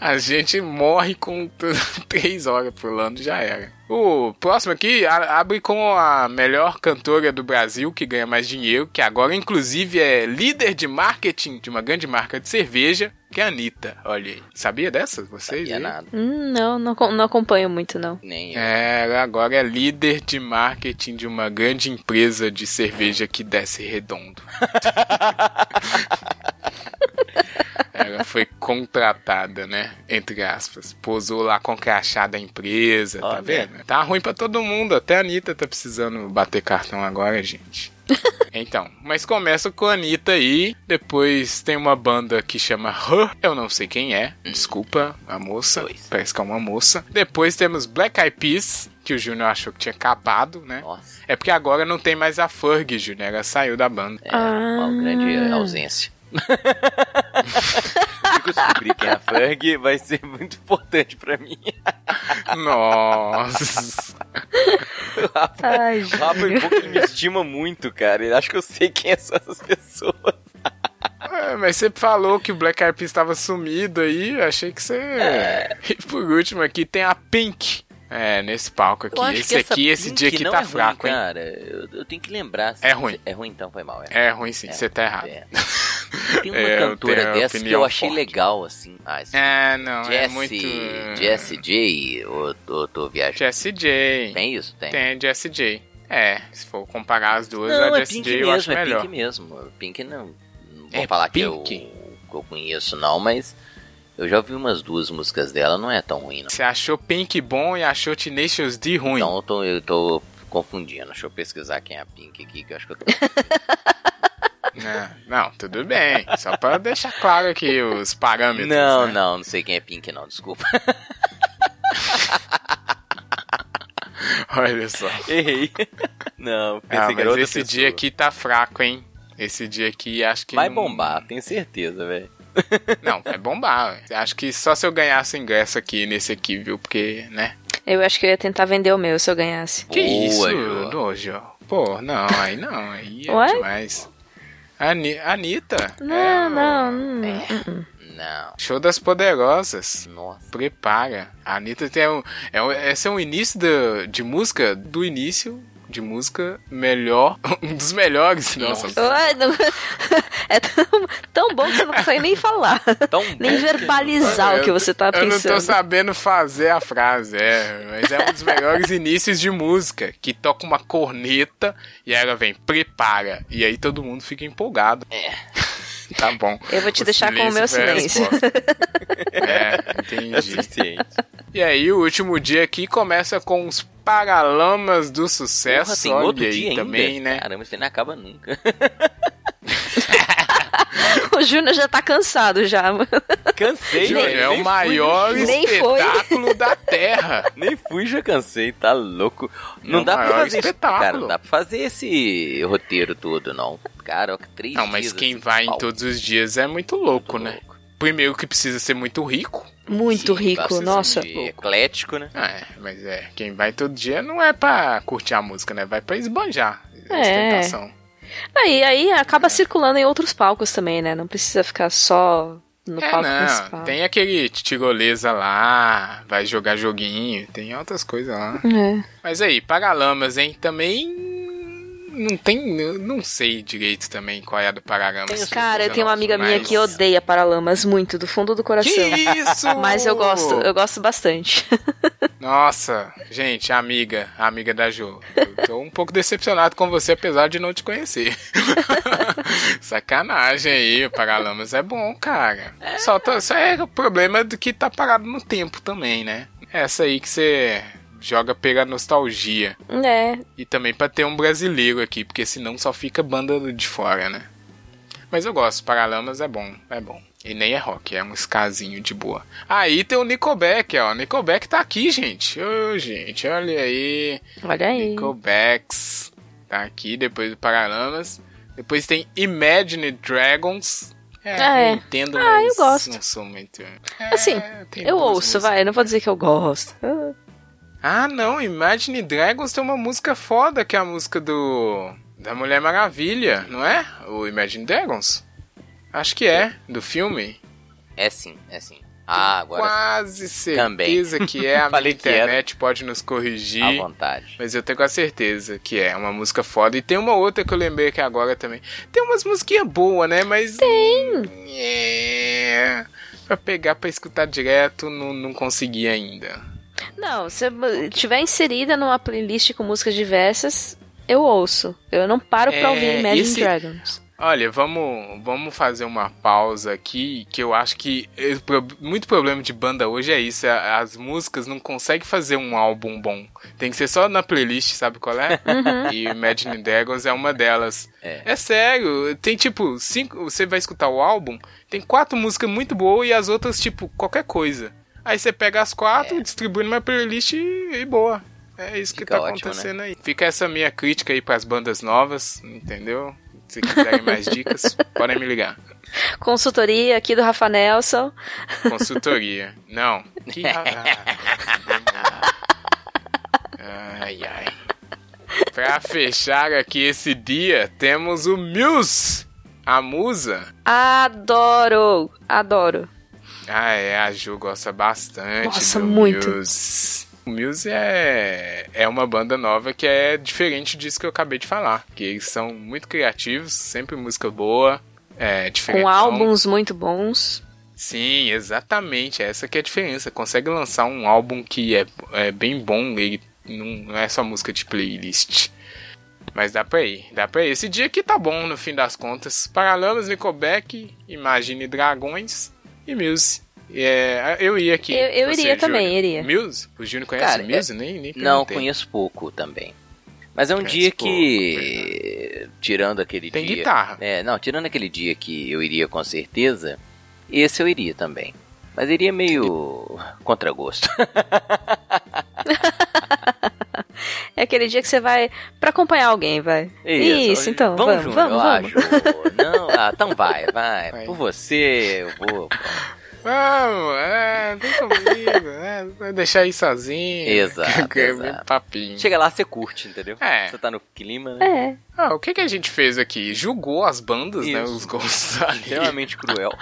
Speaker 1: a gente morre com três horas pulando, já era. O próximo aqui abre com a melhor cantora do Brasil, que ganha mais dinheiro, que agora, inclusive, é líder de marketing de uma grande marca de cerveja, que é a Anitta. Olha aí. Sabia dessa? Vocês?
Speaker 2: Sabia
Speaker 1: aí?
Speaker 2: nada.
Speaker 3: Hum, não, não, não acompanho muito, não.
Speaker 2: Nem eu.
Speaker 1: É, ela agora é líder de marketing de uma grande empresa de cerveja que desce redondo. ela foi contratada, né? Entre aspas. Posou lá com crachá da empresa, tá vendo? Tá ruim pra todo mundo. Até a Anitta tá precisando bater cartão agora, gente. Então, mas começa com a Anitta aí. Depois tem uma banda que chama Her. Eu não sei quem é. Desculpa, a moça.
Speaker 2: Dois.
Speaker 1: Parece que é uma moça. Depois temos Black Eyed Peas, que o Júnior achou que tinha acabado, né?
Speaker 2: Nossa,
Speaker 1: É porque agora não tem mais a Ferg, Júnior. Ela saiu da banda.
Speaker 2: é uma
Speaker 3: Ah.
Speaker 2: grande ausência. Se eu descobrir quem é a Ferg, vai ser muito importante pra mim.
Speaker 1: Nossa.
Speaker 3: Ai,
Speaker 2: O Rafa é um pouco que me estima muito, cara. Ele acha que eu sei quem são essas pessoas.
Speaker 1: É, mas você falou que o Black Eyed Peas estava sumido aí. Achei que você. E por último aqui tem a Pink. É, nesse palco aqui. Esse aqui, esse dia aqui tá
Speaker 2: é ruim,
Speaker 1: fraco, hein?
Speaker 2: cara. Eu, eu tenho que lembrar.
Speaker 1: É ruim.
Speaker 2: É ruim então, foi mal. É,
Speaker 1: É ruim sim, você tá errado.
Speaker 2: É. Tem uma
Speaker 1: É, eu
Speaker 2: cantora dessa que eu achei
Speaker 1: forte.
Speaker 2: legal, assim. Ah, esse
Speaker 1: É, não, é
Speaker 2: Jessie,
Speaker 1: muito.
Speaker 2: Jessie J, ou ou tô viajando?
Speaker 1: Jessie J.
Speaker 2: Tem isso? Tem.
Speaker 1: Tem Jessie J. É, se for comparar as duas,
Speaker 2: Não,
Speaker 1: a
Speaker 2: é
Speaker 1: Jessie
Speaker 2: Pink
Speaker 1: J eu
Speaker 2: mesmo,
Speaker 1: acho
Speaker 2: é
Speaker 1: melhor.
Speaker 2: Pink mesmo. Pink não, não vou
Speaker 1: É
Speaker 2: falar que eu,
Speaker 1: Pink?
Speaker 2: que eu conheço não, mas eu já ouvi umas duas músicas dela, não é tão ruim não.
Speaker 1: Você achou Pink bom e achou Tenacious D ruim.
Speaker 2: Então eu tô, eu tô confundindo. Deixa eu pesquisar quem é a Pink aqui, que eu acho que eu tô...
Speaker 1: Não, não, tudo bem. Só pra deixar claro aqui os parâmetros.
Speaker 2: Não,
Speaker 1: né?
Speaker 2: não, não sei quem é Pink não, desculpa.
Speaker 1: Olha só.
Speaker 2: Errei. Não, pensei
Speaker 1: Ah,
Speaker 2: que era
Speaker 1: mas
Speaker 2: outra
Speaker 1: esse
Speaker 2: pessoa.
Speaker 1: dia aqui tá fraco, hein? Esse dia aqui acho que.
Speaker 2: Vai
Speaker 1: não-
Speaker 2: bombar, tenho certeza, velho.
Speaker 1: Não, vai bombar. ué. Acho que só se eu ganhasse ingresso aqui nesse aqui, viu? Porque, né?
Speaker 3: eu acho que eu ia tentar vender o meu se eu ganhasse.
Speaker 1: Que isso,
Speaker 2: Jô.
Speaker 1: Dojo? Pô, não, aí não. Aí é
Speaker 3: Ué?
Speaker 1: demais. Ani Anitta.
Speaker 3: Não,
Speaker 1: é o
Speaker 3: não. hum,
Speaker 2: É.
Speaker 3: hum, hum.
Speaker 2: Não.
Speaker 1: Show das Poderosas.
Speaker 2: Nossa.
Speaker 1: Prepara. A Anitta tem um. É, um- esse é um início da- de música, do início de música melhor. Um dos melhores. Nossa.
Speaker 3: É tão, tão bom que você não consegue nem falar.
Speaker 2: Tão
Speaker 3: Nem
Speaker 2: bom que-
Speaker 3: verbalizar o que você tá
Speaker 1: Eu não tô
Speaker 3: pensando.
Speaker 1: sabendo fazer a frase, é. Mas é um dos melhores inícios de música. Que toca uma corneta e aí ela vem, prepara. E aí todo mundo fica empolgado.
Speaker 2: É.
Speaker 1: Tá bom.
Speaker 3: Eu vou te
Speaker 1: O
Speaker 3: deixar com o meu silêncio.
Speaker 1: É,
Speaker 2: É
Speaker 1: entendi.
Speaker 2: suficiente.
Speaker 1: E aí o último dia aqui começa com os Paralamas do
Speaker 2: Porra,
Speaker 1: Sucesso.
Speaker 2: tem
Speaker 1: olha
Speaker 2: outro
Speaker 1: aí
Speaker 2: dia ainda?
Speaker 1: também, né?
Speaker 2: Caramba, isso aí não acaba nunca.
Speaker 3: O Júnior já tá cansado já, mano.
Speaker 2: Cansei,
Speaker 1: Júnior, é o maior
Speaker 3: fui.
Speaker 1: Espetáculo da Terra.
Speaker 2: Nem fui, já cansei, tá louco. Não
Speaker 1: É o
Speaker 2: dá pra fazer isso,
Speaker 1: espetáculo.
Speaker 2: cara, não dá pra fazer esse roteiro todo, não. Cara, ó, que três
Speaker 1: Não, mas
Speaker 2: dias,
Speaker 1: quem
Speaker 2: assim,
Speaker 1: vai em
Speaker 2: pau.
Speaker 1: todos os dias é muito louco,
Speaker 2: Muito
Speaker 1: né?
Speaker 2: louco.
Speaker 1: Primeiro que precisa ser muito rico.
Speaker 3: Muito
Speaker 2: Sim,
Speaker 3: rico, nossa.
Speaker 2: eclético, né?
Speaker 1: Ah, é, mas é, quem vai todo dia não é pra curtir a música, né? Vai pra esbanjar.
Speaker 3: É.
Speaker 1: Ostentação.
Speaker 3: Aí, aí acaba circulando em outros palcos também, né? Não precisa ficar só no
Speaker 1: É,
Speaker 3: palco
Speaker 1: não,
Speaker 3: principal.
Speaker 1: tem aquele tirolesa lá, vai jogar joguinho, tem outras coisas lá.
Speaker 3: É.
Speaker 1: Mas aí, Paralamas, hein? Também não tem, não sei direito também qual é a do Paralamas.
Speaker 3: Cara, eu tenho uma amiga minha
Speaker 1: Mas-
Speaker 3: que odeia Paralamas muito, do fundo do coração.
Speaker 1: Que isso?
Speaker 3: Mas eu gosto, eu gosto bastante.
Speaker 1: Nossa, gente, amiga, amiga da Jo. Eu tô um pouco decepcionado com você, apesar de não te conhecer. Sacanagem aí, o Paralamas é bom, cara. Só, tá- só é o problema do que tá parado no tempo também, né? Essa aí que você joga pela nostalgia.
Speaker 3: É,
Speaker 1: E também pra ter um brasileiro aqui, porque senão só fica banda de fora, né? Mas eu gosto, Paralamas é bom, é bom. E nem é rock, é um skazinho de boa. Aí tem o Nickelback, ó. Nickelback tá aqui, gente. Ô, gente, olha aí.
Speaker 3: olha aí.
Speaker 1: Nickelbacks tá aqui, depois do Paralamas. Depois tem Imagine Dragons. É,
Speaker 3: Ah, é.
Speaker 1: entendo,
Speaker 3: Ah, eu gosto.
Speaker 1: não sou muito...
Speaker 3: Assim,
Speaker 1: É, tem
Speaker 3: eu ouço, vai, não vou dizer que eu gosto. Ah,
Speaker 1: não, Imagine Dragons tem uma música foda, que é a música do da Mulher Maravilha, não é? O Imagine Dragons? Acho que é, do filme.
Speaker 2: É sim, é sim. Ah, agora
Speaker 1: Quase
Speaker 2: Também.
Speaker 1: certeza que é. A minha
Speaker 2: era.
Speaker 1: internet pode nos
Speaker 2: à
Speaker 1: corrigir.
Speaker 2: vontade.
Speaker 1: Mas eu tenho a certeza que é uma música foda. E tem uma outra que eu lembrei aqui agora também. Tem umas musiquinhas boas, né? Mas. Tem! É. Pra pegar pra escutar direto, não, não consegui ainda.
Speaker 3: Não, se eu tiver inserida numa playlist com músicas diversas, eu ouço. Eu não paro pra
Speaker 1: É,
Speaker 3: ouvir Imagine
Speaker 1: esse-
Speaker 3: Dragons.
Speaker 1: Olha, vamos, vamos fazer uma pausa aqui, que eu acho que pro- muito problema de banda hoje é isso, a- as músicas não conseguem fazer um álbum bom. Tem que ser só na playlist, sabe qual é? E Imagine Dragons é uma delas.
Speaker 2: É.
Speaker 1: sério, tem tipo, cinco, você vai escutar o álbum, tem quatro músicas muito boas e as outras tipo, qualquer coisa. Aí você pega as quatro, distribui numa playlist e, e boa. É isso que
Speaker 2: Fica
Speaker 1: tá
Speaker 2: ótimo,
Speaker 1: acontecendo aí. Fica essa minha crítica aí pras bandas novas, entendeu? Se quiserem mais dicas, podem me ligar.
Speaker 3: Consultoria aqui do Rafa Nelson.
Speaker 1: Consultoria. Não. Que Ai, ai. Pra fechar aqui esse dia, temos o Muse. A musa.
Speaker 3: Adoro! Adoro.
Speaker 1: Ah, é, a Ju gosta bastante.
Speaker 3: Nossa, muito.
Speaker 1: Muse. O Muse é, é uma banda nova que é diferente disso que eu acabei de falar. Que eles são muito criativos, sempre música boa, é diferente.
Speaker 3: Com álbuns muito bons.
Speaker 1: Sim, exatamente. Essa que é a diferença. Consegue lançar um álbum que é, é bem bom, ele não, não é só música de playlist. Mas dá pra ir, dá pra ir. Esse dia aqui tá bom, no fim das contas. Paralamas, Nickelback, Imagine Dragões e Muse. É, eu ia aqui.
Speaker 3: Eu- eu
Speaker 1: Você,
Speaker 3: iria também, iria.
Speaker 1: Muse? O Júnior conhece
Speaker 2: Cara,
Speaker 1: Muse? Nem, nem
Speaker 2: Não, conheço pouco também. Mas é um
Speaker 1: Conhece
Speaker 2: dia
Speaker 1: pouco,
Speaker 2: que. Tirando aquele
Speaker 1: Tem
Speaker 2: dia.
Speaker 1: guitarra.
Speaker 2: É, não, tirando aquele dia que eu iria com certeza, esse eu iria também. Mas iria meio contra gosto.
Speaker 3: É aquele dia que você vai pra acompanhar alguém, vai. Isso, então. Vamos, vamos,
Speaker 2: eu
Speaker 3: vamos.
Speaker 2: acho. Não, ah, então vai, vai.
Speaker 1: Vai.
Speaker 2: Por você, eu vou.
Speaker 1: Vamos, é, vem comigo, né? Vai deixar aí sozinho.
Speaker 2: Exato,
Speaker 1: Que é
Speaker 2: exato.
Speaker 1: papinho.
Speaker 2: Chega lá, você curte, entendeu?
Speaker 1: É.
Speaker 2: Você tá no clima, né?
Speaker 3: É.
Speaker 1: Ah, o que, que a gente fez aqui? Julgou as bandas, né?
Speaker 2: Isso.
Speaker 1: Os gostos ali.
Speaker 2: Extremamente cruel.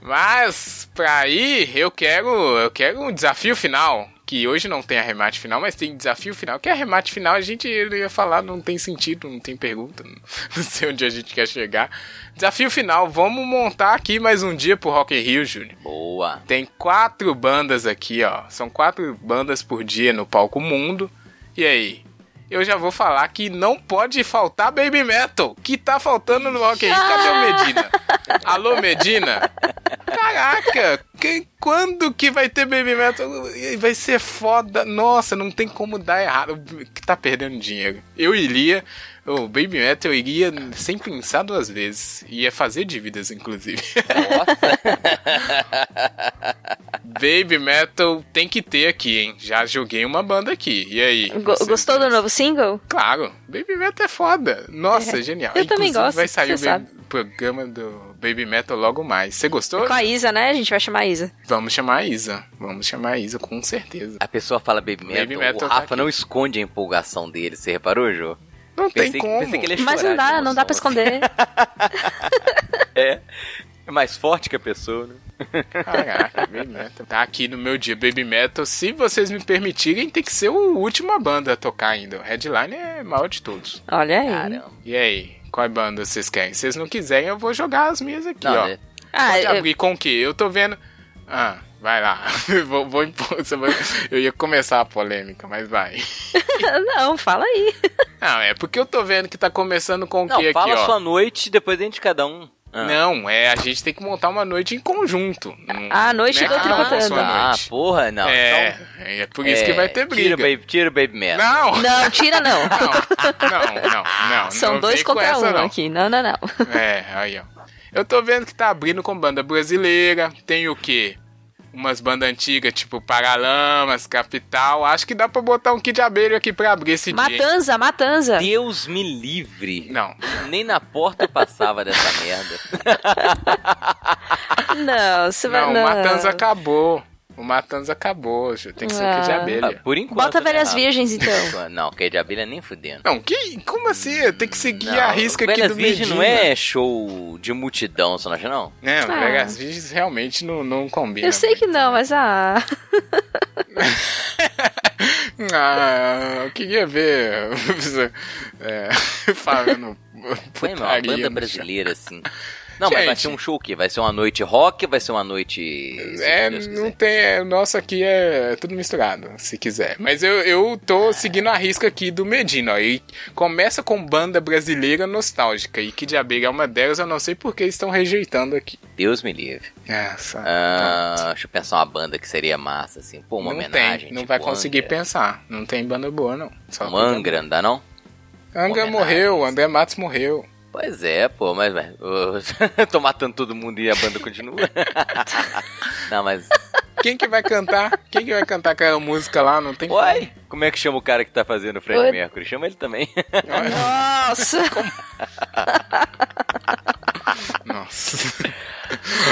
Speaker 1: Mas, pra ir, eu quero, eu quero um desafio final. Que hoje não tem arremate final, mas tem desafio final. Que arremate final a gente ia falar, não tem sentido, não tem pergunta. Não sei onde a gente quer chegar. Desafio final, vamos montar aqui mais um dia pro Rock in Rio, Júnior.
Speaker 2: Boa.
Speaker 1: Tem quatro bandas aqui, ó. São quatro bandas por dia no palco mundo. E aí? Eu já vou falar que não pode faltar Baby Metal, que tá faltando no Rock in Rio. Cadê o Medina? Alô, Medina? Caraca, que- quando que vai ter Baby Metal? Vai ser foda. Nossa, não tem como dar errado. Que tá perdendo dinheiro. Eu iria. O Baby Metal eu iria sem pensar duas vezes. Ia fazer dívidas, inclusive. Baby Metal tem que ter aqui, hein? Já joguei uma banda aqui. E aí?
Speaker 3: Go- gostou do novo single?
Speaker 1: Claro, Baby Metal é foda. Nossa, genial.
Speaker 3: eu também
Speaker 1: Inclusive,
Speaker 3: gosto,
Speaker 1: vai sair o Baby- programa do Baby Metal logo mais. Você gostou?
Speaker 3: Com a Isa, né? A gente vai chamar a Isa.
Speaker 1: Vamos chamar a Isa. Vamos chamar a Isa, com certeza.
Speaker 2: A pessoa fala Baby Metal,
Speaker 1: Baby Metal
Speaker 2: o
Speaker 1: tá
Speaker 2: Rafa
Speaker 1: aqui.
Speaker 2: não esconde a empolgação dele. Você reparou, Jô?
Speaker 1: Não
Speaker 2: Pensei,
Speaker 1: tem como.
Speaker 2: pensei que ele ia
Speaker 3: Mas não dá, não dá pra esconder.
Speaker 2: assim. É. É mais forte que a pessoa, né?
Speaker 1: Caraca, Baby Metal. Tá aqui no meu dia, Baby Metal. Se vocês me permitirem, tem que ser o última banda a tocar ainda. O Headline é maior de todos.
Speaker 3: Olha aí.
Speaker 2: Caramba.
Speaker 1: E aí, qual banda vocês querem? Se vocês não quiserem, eu vou jogar as minhas aqui,
Speaker 2: Não,
Speaker 1: ó.
Speaker 2: né?
Speaker 3: Ah,
Speaker 1: Pode
Speaker 3: eu-
Speaker 1: abrir com o quê? Eu tô vendo. Ah, vai lá. vou, vou impor. Eu ia começar a polêmica, mas vai.
Speaker 3: não, fala aí.
Speaker 1: Não, é porque eu tô vendo que tá começando com o quê
Speaker 2: fala
Speaker 1: aqui, ó?
Speaker 2: sua noite, depois a gente cada um. Ah.
Speaker 1: Não, é, a gente tem que montar uma noite em conjunto. Não-
Speaker 3: Ah, a noite
Speaker 1: não é
Speaker 3: do Tricotando.
Speaker 2: Ah,
Speaker 1: noite.
Speaker 2: porra, não.
Speaker 1: é,
Speaker 2: então,
Speaker 1: é por isso
Speaker 2: é,
Speaker 1: que vai ter
Speaker 2: Tira o
Speaker 1: briga.
Speaker 2: Baby, tira o baby Metal.
Speaker 1: Não,
Speaker 3: Não, tira não.
Speaker 1: não, não, não, não.
Speaker 3: São
Speaker 1: não
Speaker 3: dois contra
Speaker 1: essa,
Speaker 3: um
Speaker 1: não.
Speaker 3: aqui. Não, não, não.
Speaker 1: É, aí, ó. Eu tô vendo que tá abrindo com banda brasileira. Tem o quê? Umas bandas antigas, tipo Paralamas, Capital. Acho que dá pra botar um Kid de abelha aqui pra abrir esse dia. hein?
Speaker 3: Matanza, Matanza.
Speaker 2: Deus me livre.
Speaker 1: Não.
Speaker 2: Nem na porta eu passava dessa merda.
Speaker 3: Não, você vai.
Speaker 1: Não,
Speaker 3: Não,
Speaker 1: o Matanza acabou. O Matanza acabou. já Tem que ser o Kid de
Speaker 3: Ah.
Speaker 2: Ah,
Speaker 1: abelha.
Speaker 2: por enquanto.
Speaker 3: Bota
Speaker 2: né,
Speaker 3: Velhas
Speaker 2: Rafa?
Speaker 3: Virgens, então.
Speaker 2: Não, que de abelha nem fudendo.
Speaker 1: Não, que, como assim? Tem que seguir
Speaker 2: Não,
Speaker 1: a risca aqui
Speaker 2: Velhas
Speaker 1: do
Speaker 2: Virgens
Speaker 1: Medina.
Speaker 2: não é show de multidão, você não acha não?
Speaker 1: Não,
Speaker 3: Ah.
Speaker 1: Vegas Virgens realmente não, não combina.
Speaker 3: Eu sei que
Speaker 1: muito,
Speaker 3: não,
Speaker 1: né?
Speaker 3: mas ah.
Speaker 1: Ah, eu queria ver. é, falando.
Speaker 2: Foi uma banda brasileira, assim. Não, mas vai
Speaker 1: Gente.
Speaker 2: ser um show o quê? Vai ser uma noite rock vai ser uma noite.
Speaker 1: É, não tem. É, o nosso aqui é tudo misturado, se quiser. Mas eu, eu tô seguindo a risca aqui do Medina, ó. E começa com banda brasileira nostálgica. E que de abelha é uma delas, eu não sei por que estão rejeitando aqui.
Speaker 2: Deus me livre.
Speaker 1: Essa.
Speaker 2: Ah, deixa eu pensar uma banda que seria massa, assim. Pô, uma
Speaker 1: não
Speaker 2: homenagem.
Speaker 1: tem, não
Speaker 2: tipo
Speaker 1: vai conseguir
Speaker 2: Angra.
Speaker 1: pensar. Não tem banda boa, não. Só
Speaker 2: Um Angra, não dá não?
Speaker 1: Angra morreu, André Matos morreu.
Speaker 2: Pois é, pô, mas. mas eu tô matando todo mundo e a banda continua. não, mas.
Speaker 1: Quem que vai cantar? Quem que vai cantar aquela música lá? Não tem
Speaker 2: Uai, como é que chama o cara que tá fazendo o Fred
Speaker 3: Oi.
Speaker 2: Mercury? Chama ele também.
Speaker 1: como.
Speaker 3: Nossa!
Speaker 1: Nossa.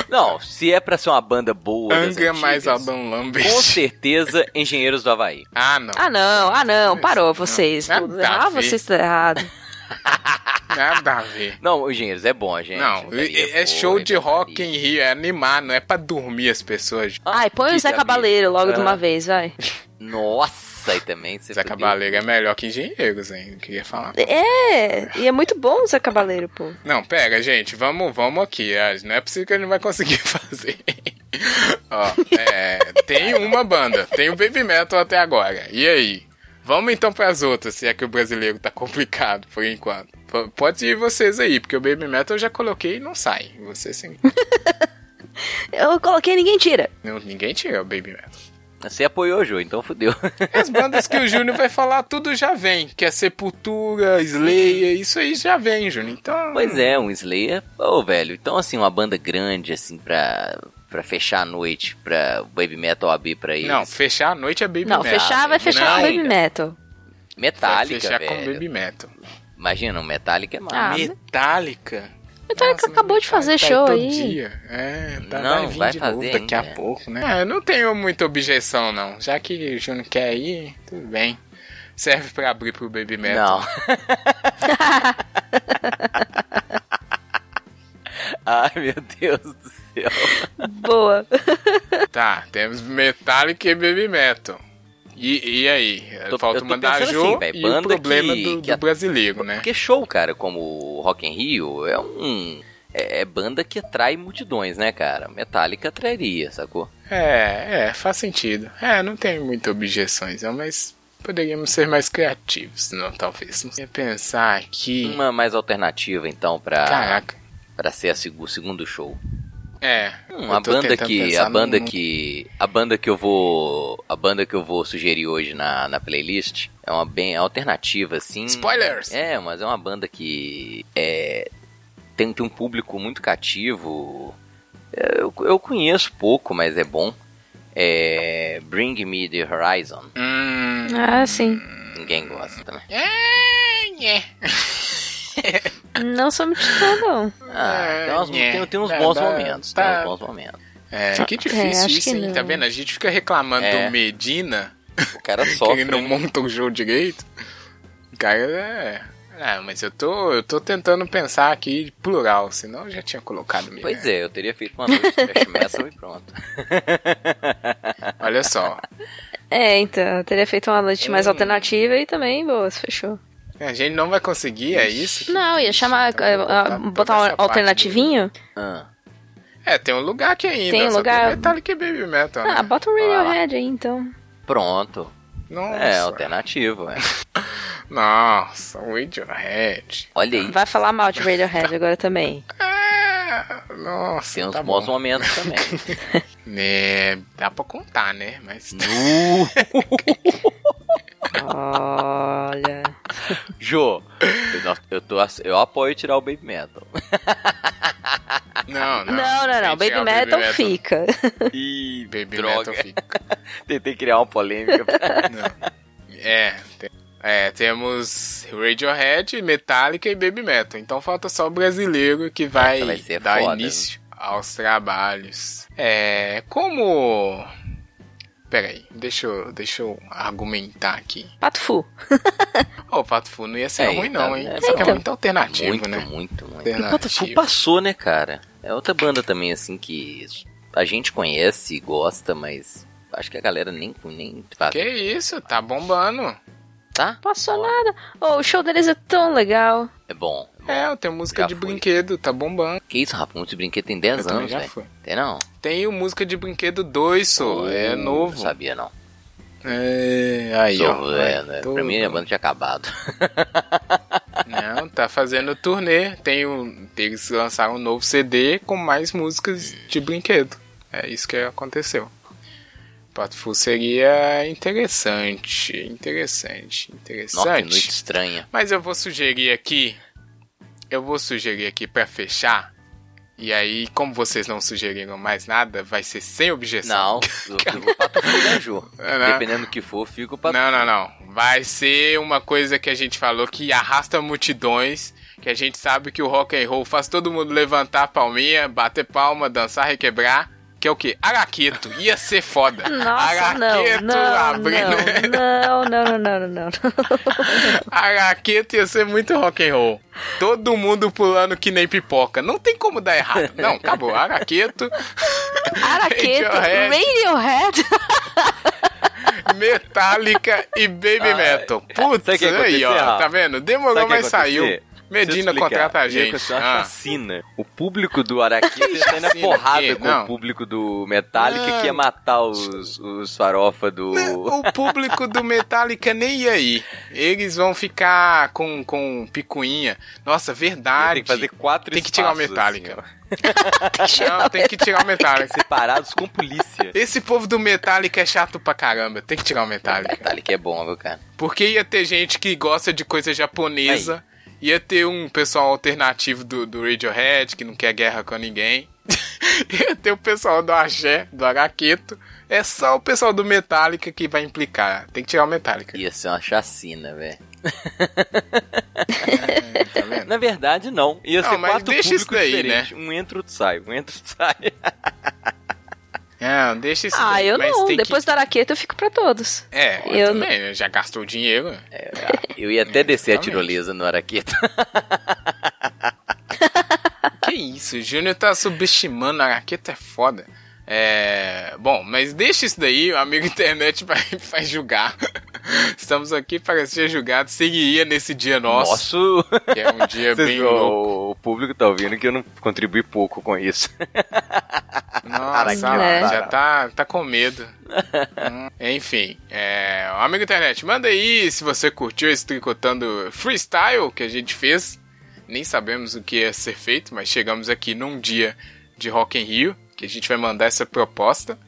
Speaker 2: não, se é pra ser uma banda boa. das
Speaker 1: Angra mais Adão Lambert.
Speaker 2: Com certeza, Engenheiros do Havaí.
Speaker 1: Ah, não.
Speaker 3: Ah, não, ah, não, parou vocês.
Speaker 1: Nada
Speaker 3: Tudo.
Speaker 1: a
Speaker 3: Ah, vocês estão errados.
Speaker 1: Nada a ver.
Speaker 2: Não, o Engenheiros é bom, gente.
Speaker 1: Não, é
Speaker 2: pô,
Speaker 1: show de rock em Rio, é animar, não é pra dormir as pessoas.
Speaker 3: Ai, põe o Zé Cabaleiro logo de
Speaker 2: Ah.
Speaker 3: uma vez, vai.
Speaker 2: Nossa, aí também você
Speaker 1: Zé. Cabaleiro é melhor que engenheiros, hein? Eu queria falar.
Speaker 3: É, e é muito bom o Zé Cabaleiro, pô.
Speaker 1: Não, pega, gente, vamos, vamos aqui. ah, Não é possível que ele não vai conseguir fazer. Ó, é, tem uma banda, tem o Baby Metal até agora. E aí? Vamos então pras outras, se é que o brasileiro tá complicado por enquanto. P- Pode ir vocês aí, porque o Baby Metal eu já coloquei e não sai. Você sim.
Speaker 3: Eu coloquei ninguém tira.
Speaker 1: Não, ninguém tira o Baby Metal.
Speaker 2: Você apoiou, Jô, então fudeu.
Speaker 1: As bandas que o Júnior vai falar, tudo já vem. Que é Sepultura, Slayer, isso aí já vem, Júnior. Então.
Speaker 2: pois é, um Slayer. Ô, velho, então assim, uma banda grande, assim, pra, pra fechar a noite, pra Baby Metal abrir pra eles.
Speaker 1: Não, fechar a noite é Baby
Speaker 3: Não,
Speaker 1: Metal.
Speaker 3: fechar vai fechar
Speaker 1: Não,
Speaker 3: com Baby Metal.
Speaker 1: Vai
Speaker 2: Metallica,
Speaker 1: fechar com
Speaker 2: velho.
Speaker 1: Baby Metal.
Speaker 2: Imagina, um Metallica é
Speaker 3: Ah,
Speaker 2: massa.
Speaker 1: Metallica.
Speaker 3: Metallica
Speaker 1: Nossa,
Speaker 3: acabou de fazer
Speaker 1: Metallica
Speaker 3: show
Speaker 1: todo
Speaker 3: aí.
Speaker 1: Dia. É, tá,
Speaker 2: Não,
Speaker 1: vai vir
Speaker 2: vai
Speaker 1: de
Speaker 2: fazer
Speaker 1: novo daqui a
Speaker 2: ainda.
Speaker 1: pouco, né? Ah, eu não tenho muita objeção, não. Já que o Júnior quer ir, tudo bem. Serve pra abrir pro Baby Metal.
Speaker 2: Não. Ai, meu Deus do céu.
Speaker 3: Boa.
Speaker 1: Tá, temos Metallica e Baby Metal. E, e aí?
Speaker 2: Tô-
Speaker 1: Falta mandar
Speaker 2: pensando
Speaker 1: Jô
Speaker 2: assim, véi,
Speaker 1: e o problema
Speaker 2: que-
Speaker 1: do,
Speaker 2: que
Speaker 1: do
Speaker 2: a-
Speaker 1: brasileiro, né?
Speaker 2: Porque show, cara, como o Rock in Rio é um... É, é banda que atrai multidões, né, cara? Metallica atrairia, sacou?
Speaker 1: É, é, faz sentido. É, não tem muitas objeções, mas poderíamos ser mais criativos, não, talvez. Não sei pensar aqui.
Speaker 2: Uma mais alternativa, então, pra,
Speaker 1: Caraca.
Speaker 2: pra ser a seg- o segundo show.
Speaker 1: É.
Speaker 2: Hum, a banda que a banda
Speaker 1: num-
Speaker 2: que a banda que eu vou a banda que eu vou sugerir hoje na, na playlist é uma bem alternativa assim.
Speaker 1: Spoilers!
Speaker 2: É, mas é uma banda que é tem, tem um público muito cativo. É, Eu, eu conheço pouco, mas é bom. É Bring Me the Horizon.
Speaker 1: Hum.
Speaker 3: Ah, sim.
Speaker 2: Ninguém gosta também.
Speaker 1: É, é.
Speaker 3: Não sou muito fã, não.
Speaker 2: Ah,
Speaker 1: É,
Speaker 2: tem, umas- tem- tem uns
Speaker 1: Tá,
Speaker 2: bons
Speaker 1: tá,
Speaker 2: momentos.
Speaker 1: tá.
Speaker 2: Tem uns bons momentos.
Speaker 1: É, que
Speaker 3: É,
Speaker 1: difícil isso,
Speaker 3: que
Speaker 1: hein?
Speaker 3: não.
Speaker 1: Tá vendo? A gente fica reclamando
Speaker 2: É.
Speaker 1: do Medina,
Speaker 2: O cara
Speaker 1: que
Speaker 2: sofre.
Speaker 1: ele não
Speaker 2: né?
Speaker 1: monta um jogo direito. O cara é. Ah, mas eu tô, eu tô tentando pensar aqui plural, senão eu já tinha colocado mesmo.
Speaker 2: Pois é, eu teria feito uma noite de e pronto.
Speaker 1: Olha só.
Speaker 3: É, então, eu teria feito uma noite mais
Speaker 1: Hum.
Speaker 3: alternativa e também, boas, fechou.
Speaker 1: A gente não vai conseguir, é isso?
Speaker 3: Não, ia chamar,
Speaker 1: Então, vou
Speaker 3: ah,
Speaker 1: botar
Speaker 3: um alternativinho.
Speaker 2: Ah,
Speaker 1: É, tem um lugar aqui ainda.
Speaker 3: Tem um lugar-
Speaker 1: e Baby Metal.
Speaker 3: Ah,
Speaker 1: né?
Speaker 3: bota um Radiohead aí, então.
Speaker 2: pronto.
Speaker 1: Nossa.
Speaker 2: É, alternativo, é.
Speaker 1: Nossa, o Radiohead.
Speaker 2: Olha aí,
Speaker 3: Vai falar mal de Radiohead agora também.
Speaker 1: É, nossa,
Speaker 2: tem uns
Speaker 1: tá
Speaker 2: bons
Speaker 1: bom.
Speaker 2: momentos também.
Speaker 1: É, dá pra contar, né? Mas
Speaker 3: Olha.
Speaker 2: Jô, eu, eu, tô, eu apoio tirar o Baby Metal.
Speaker 1: não, não.
Speaker 3: Não, não, não. Baby metal, fica.
Speaker 2: Ih,
Speaker 1: Baby
Speaker 2: droga.
Speaker 1: Metal fica.
Speaker 2: Tentei criar uma polêmica.
Speaker 1: Não. É, tem- é, temos Radiohead, Metallica e Baby Metal. Então falta só o brasileiro que vai,
Speaker 2: vai
Speaker 1: dar
Speaker 2: foda,
Speaker 1: início aos trabalhos. É, como... Pera aí, deixa eu, deixa eu argumentar aqui.
Speaker 3: Pato Fu.
Speaker 1: Ô, o Pato Fu não ia ser
Speaker 2: É,
Speaker 1: ruim
Speaker 2: então,
Speaker 1: não, hein?
Speaker 2: é,
Speaker 1: Só que é
Speaker 3: então.
Speaker 1: muito alternativo,
Speaker 2: muito,
Speaker 1: né?
Speaker 2: muito, muito.
Speaker 1: Alternativo.
Speaker 2: E Botafogo passou, né, cara? É outra banda também, assim, que a gente conhece e gosta, mas acho que a galera nem, nem faz.
Speaker 1: Que isso, tá bombando.
Speaker 2: Tá?
Speaker 3: Passou nada. Oh, o show deles é tão legal.
Speaker 2: É bom. É.
Speaker 1: É, tem música
Speaker 2: Já
Speaker 1: de
Speaker 2: foi.
Speaker 1: brinquedo, tá bombando.
Speaker 2: Que isso, Rafa? Muito brinquedo tem
Speaker 1: Eu
Speaker 2: 10
Speaker 1: também
Speaker 2: anos,
Speaker 1: já
Speaker 2: velho. Tem não?
Speaker 1: Tem o música de brinquedo 2, só. é
Speaker 2: Não
Speaker 1: novo.
Speaker 2: sabia, não.
Speaker 1: É, aí,
Speaker 2: Sou-
Speaker 1: ó.
Speaker 2: é, né?
Speaker 1: tô-
Speaker 2: Pra mim, a banda tinha acabado.
Speaker 1: Não, tá fazendo turnê. Tem um, eles lançaram um novo CD com mais músicas de brinquedo. É isso que aconteceu. Pato Fu seria interessante, interessante,
Speaker 2: Nossa, que noite
Speaker 1: interessante.
Speaker 2: estranha.
Speaker 1: Mas eu vou sugerir aqui, eu vou sugerir aqui pra fechar. E aí, como vocês não sugeriram mais nada, vai ser sem objeção.
Speaker 2: Não, eu fico pra né, Ju? Dependendo do que for, fico pra
Speaker 1: Não, não, não. Vai ser uma coisa que a gente falou que arrasta multidões, que a gente sabe que o rock and roll faz todo mundo levantar a palminha, bater palma, dançar, requebrar. Que é o quê? Araqueto. Ia ser foda.
Speaker 3: Nossa, não,
Speaker 1: Araqueto
Speaker 3: não,
Speaker 1: abrindo.
Speaker 3: não, não, não, não, não, não.
Speaker 1: Araqueto ia ser muito rock and roll. Todo mundo pulando que nem pipoca. Não tem como dar errado. Não, acabou. Araqueto,
Speaker 3: Araqueto,
Speaker 1: Radiohead. Metallica e Baby
Speaker 2: Ah,
Speaker 1: Metal. Putz, aí, ó. Tá vendo? Demorou, mas saiu. Medina contrata a gente.
Speaker 2: uma
Speaker 1: Ah.
Speaker 2: chacina. O público do sair na
Speaker 1: Chacina
Speaker 2: porrada com
Speaker 1: não.
Speaker 2: o público do Metallica
Speaker 1: Não.
Speaker 2: que ia matar os, os farofa do...
Speaker 1: O público do Metallica nem ia ir. Eles vão ficar com, com picuinha. Nossa, verdade.
Speaker 2: Tem que fazer quatro
Speaker 1: Tem que tirar o Metallica.
Speaker 2: assim.
Speaker 1: Não, tem que tirar o Metallica.
Speaker 2: separados com polícia.
Speaker 1: Esse povo do Metallica é chato pra caramba. Tem que tirar o Metallica.
Speaker 2: Metallica é bom, viu, cara?
Speaker 1: Porque ia ter gente que gosta de coisa japonesa. Ia ter um pessoal alternativo do, do Radiohead, que não quer guerra com ninguém. ia ter o pessoal do Axé, do Araqueto. É só o pessoal do Metallica que vai implicar. Tem que tirar o Metallica.
Speaker 2: Ia ser uma chacina, velho.
Speaker 1: Tá vendo?
Speaker 2: Na verdade, não. Ia
Speaker 1: Não,
Speaker 2: ser
Speaker 1: mas
Speaker 2: quatro
Speaker 1: deixa isso daí,
Speaker 2: diferentes. Um entra, outro sai. Um entra, outro sai.
Speaker 1: Não, deixa isso
Speaker 3: Ah,
Speaker 1: daí,
Speaker 3: eu
Speaker 1: mas
Speaker 3: não.
Speaker 1: tem que-
Speaker 3: Depois do Araqueto eu fico pra todos.
Speaker 1: É, eu,
Speaker 3: eu
Speaker 1: também, né? já gastou dinheiro.
Speaker 2: Eu ia até descer a tirolesa no Araqueta.
Speaker 1: Que isso, o Júnior tá subestimando, a raqueta é foda. É. Bom, mas deixa isso daí, o amigo internet vai, vai julgar. Estamos aqui para ser julgados. Seguiria nesse dia nosso,
Speaker 2: Nosso...
Speaker 1: que é um dia
Speaker 2: Vocês-
Speaker 1: bem louco.
Speaker 2: O, público tá ouvindo que eu não contribuí pouco com isso.
Speaker 1: Nossa,
Speaker 3: Né?
Speaker 1: já tá, tá com medo. Hum, Enfim, é, amigo internet, manda aí se você curtiu esse tricotando freestyle que a gente fez. Nem sabemos o que ia ser feito, mas chegamos aqui num dia de Rock in Rio, que a gente vai mandar essa proposta.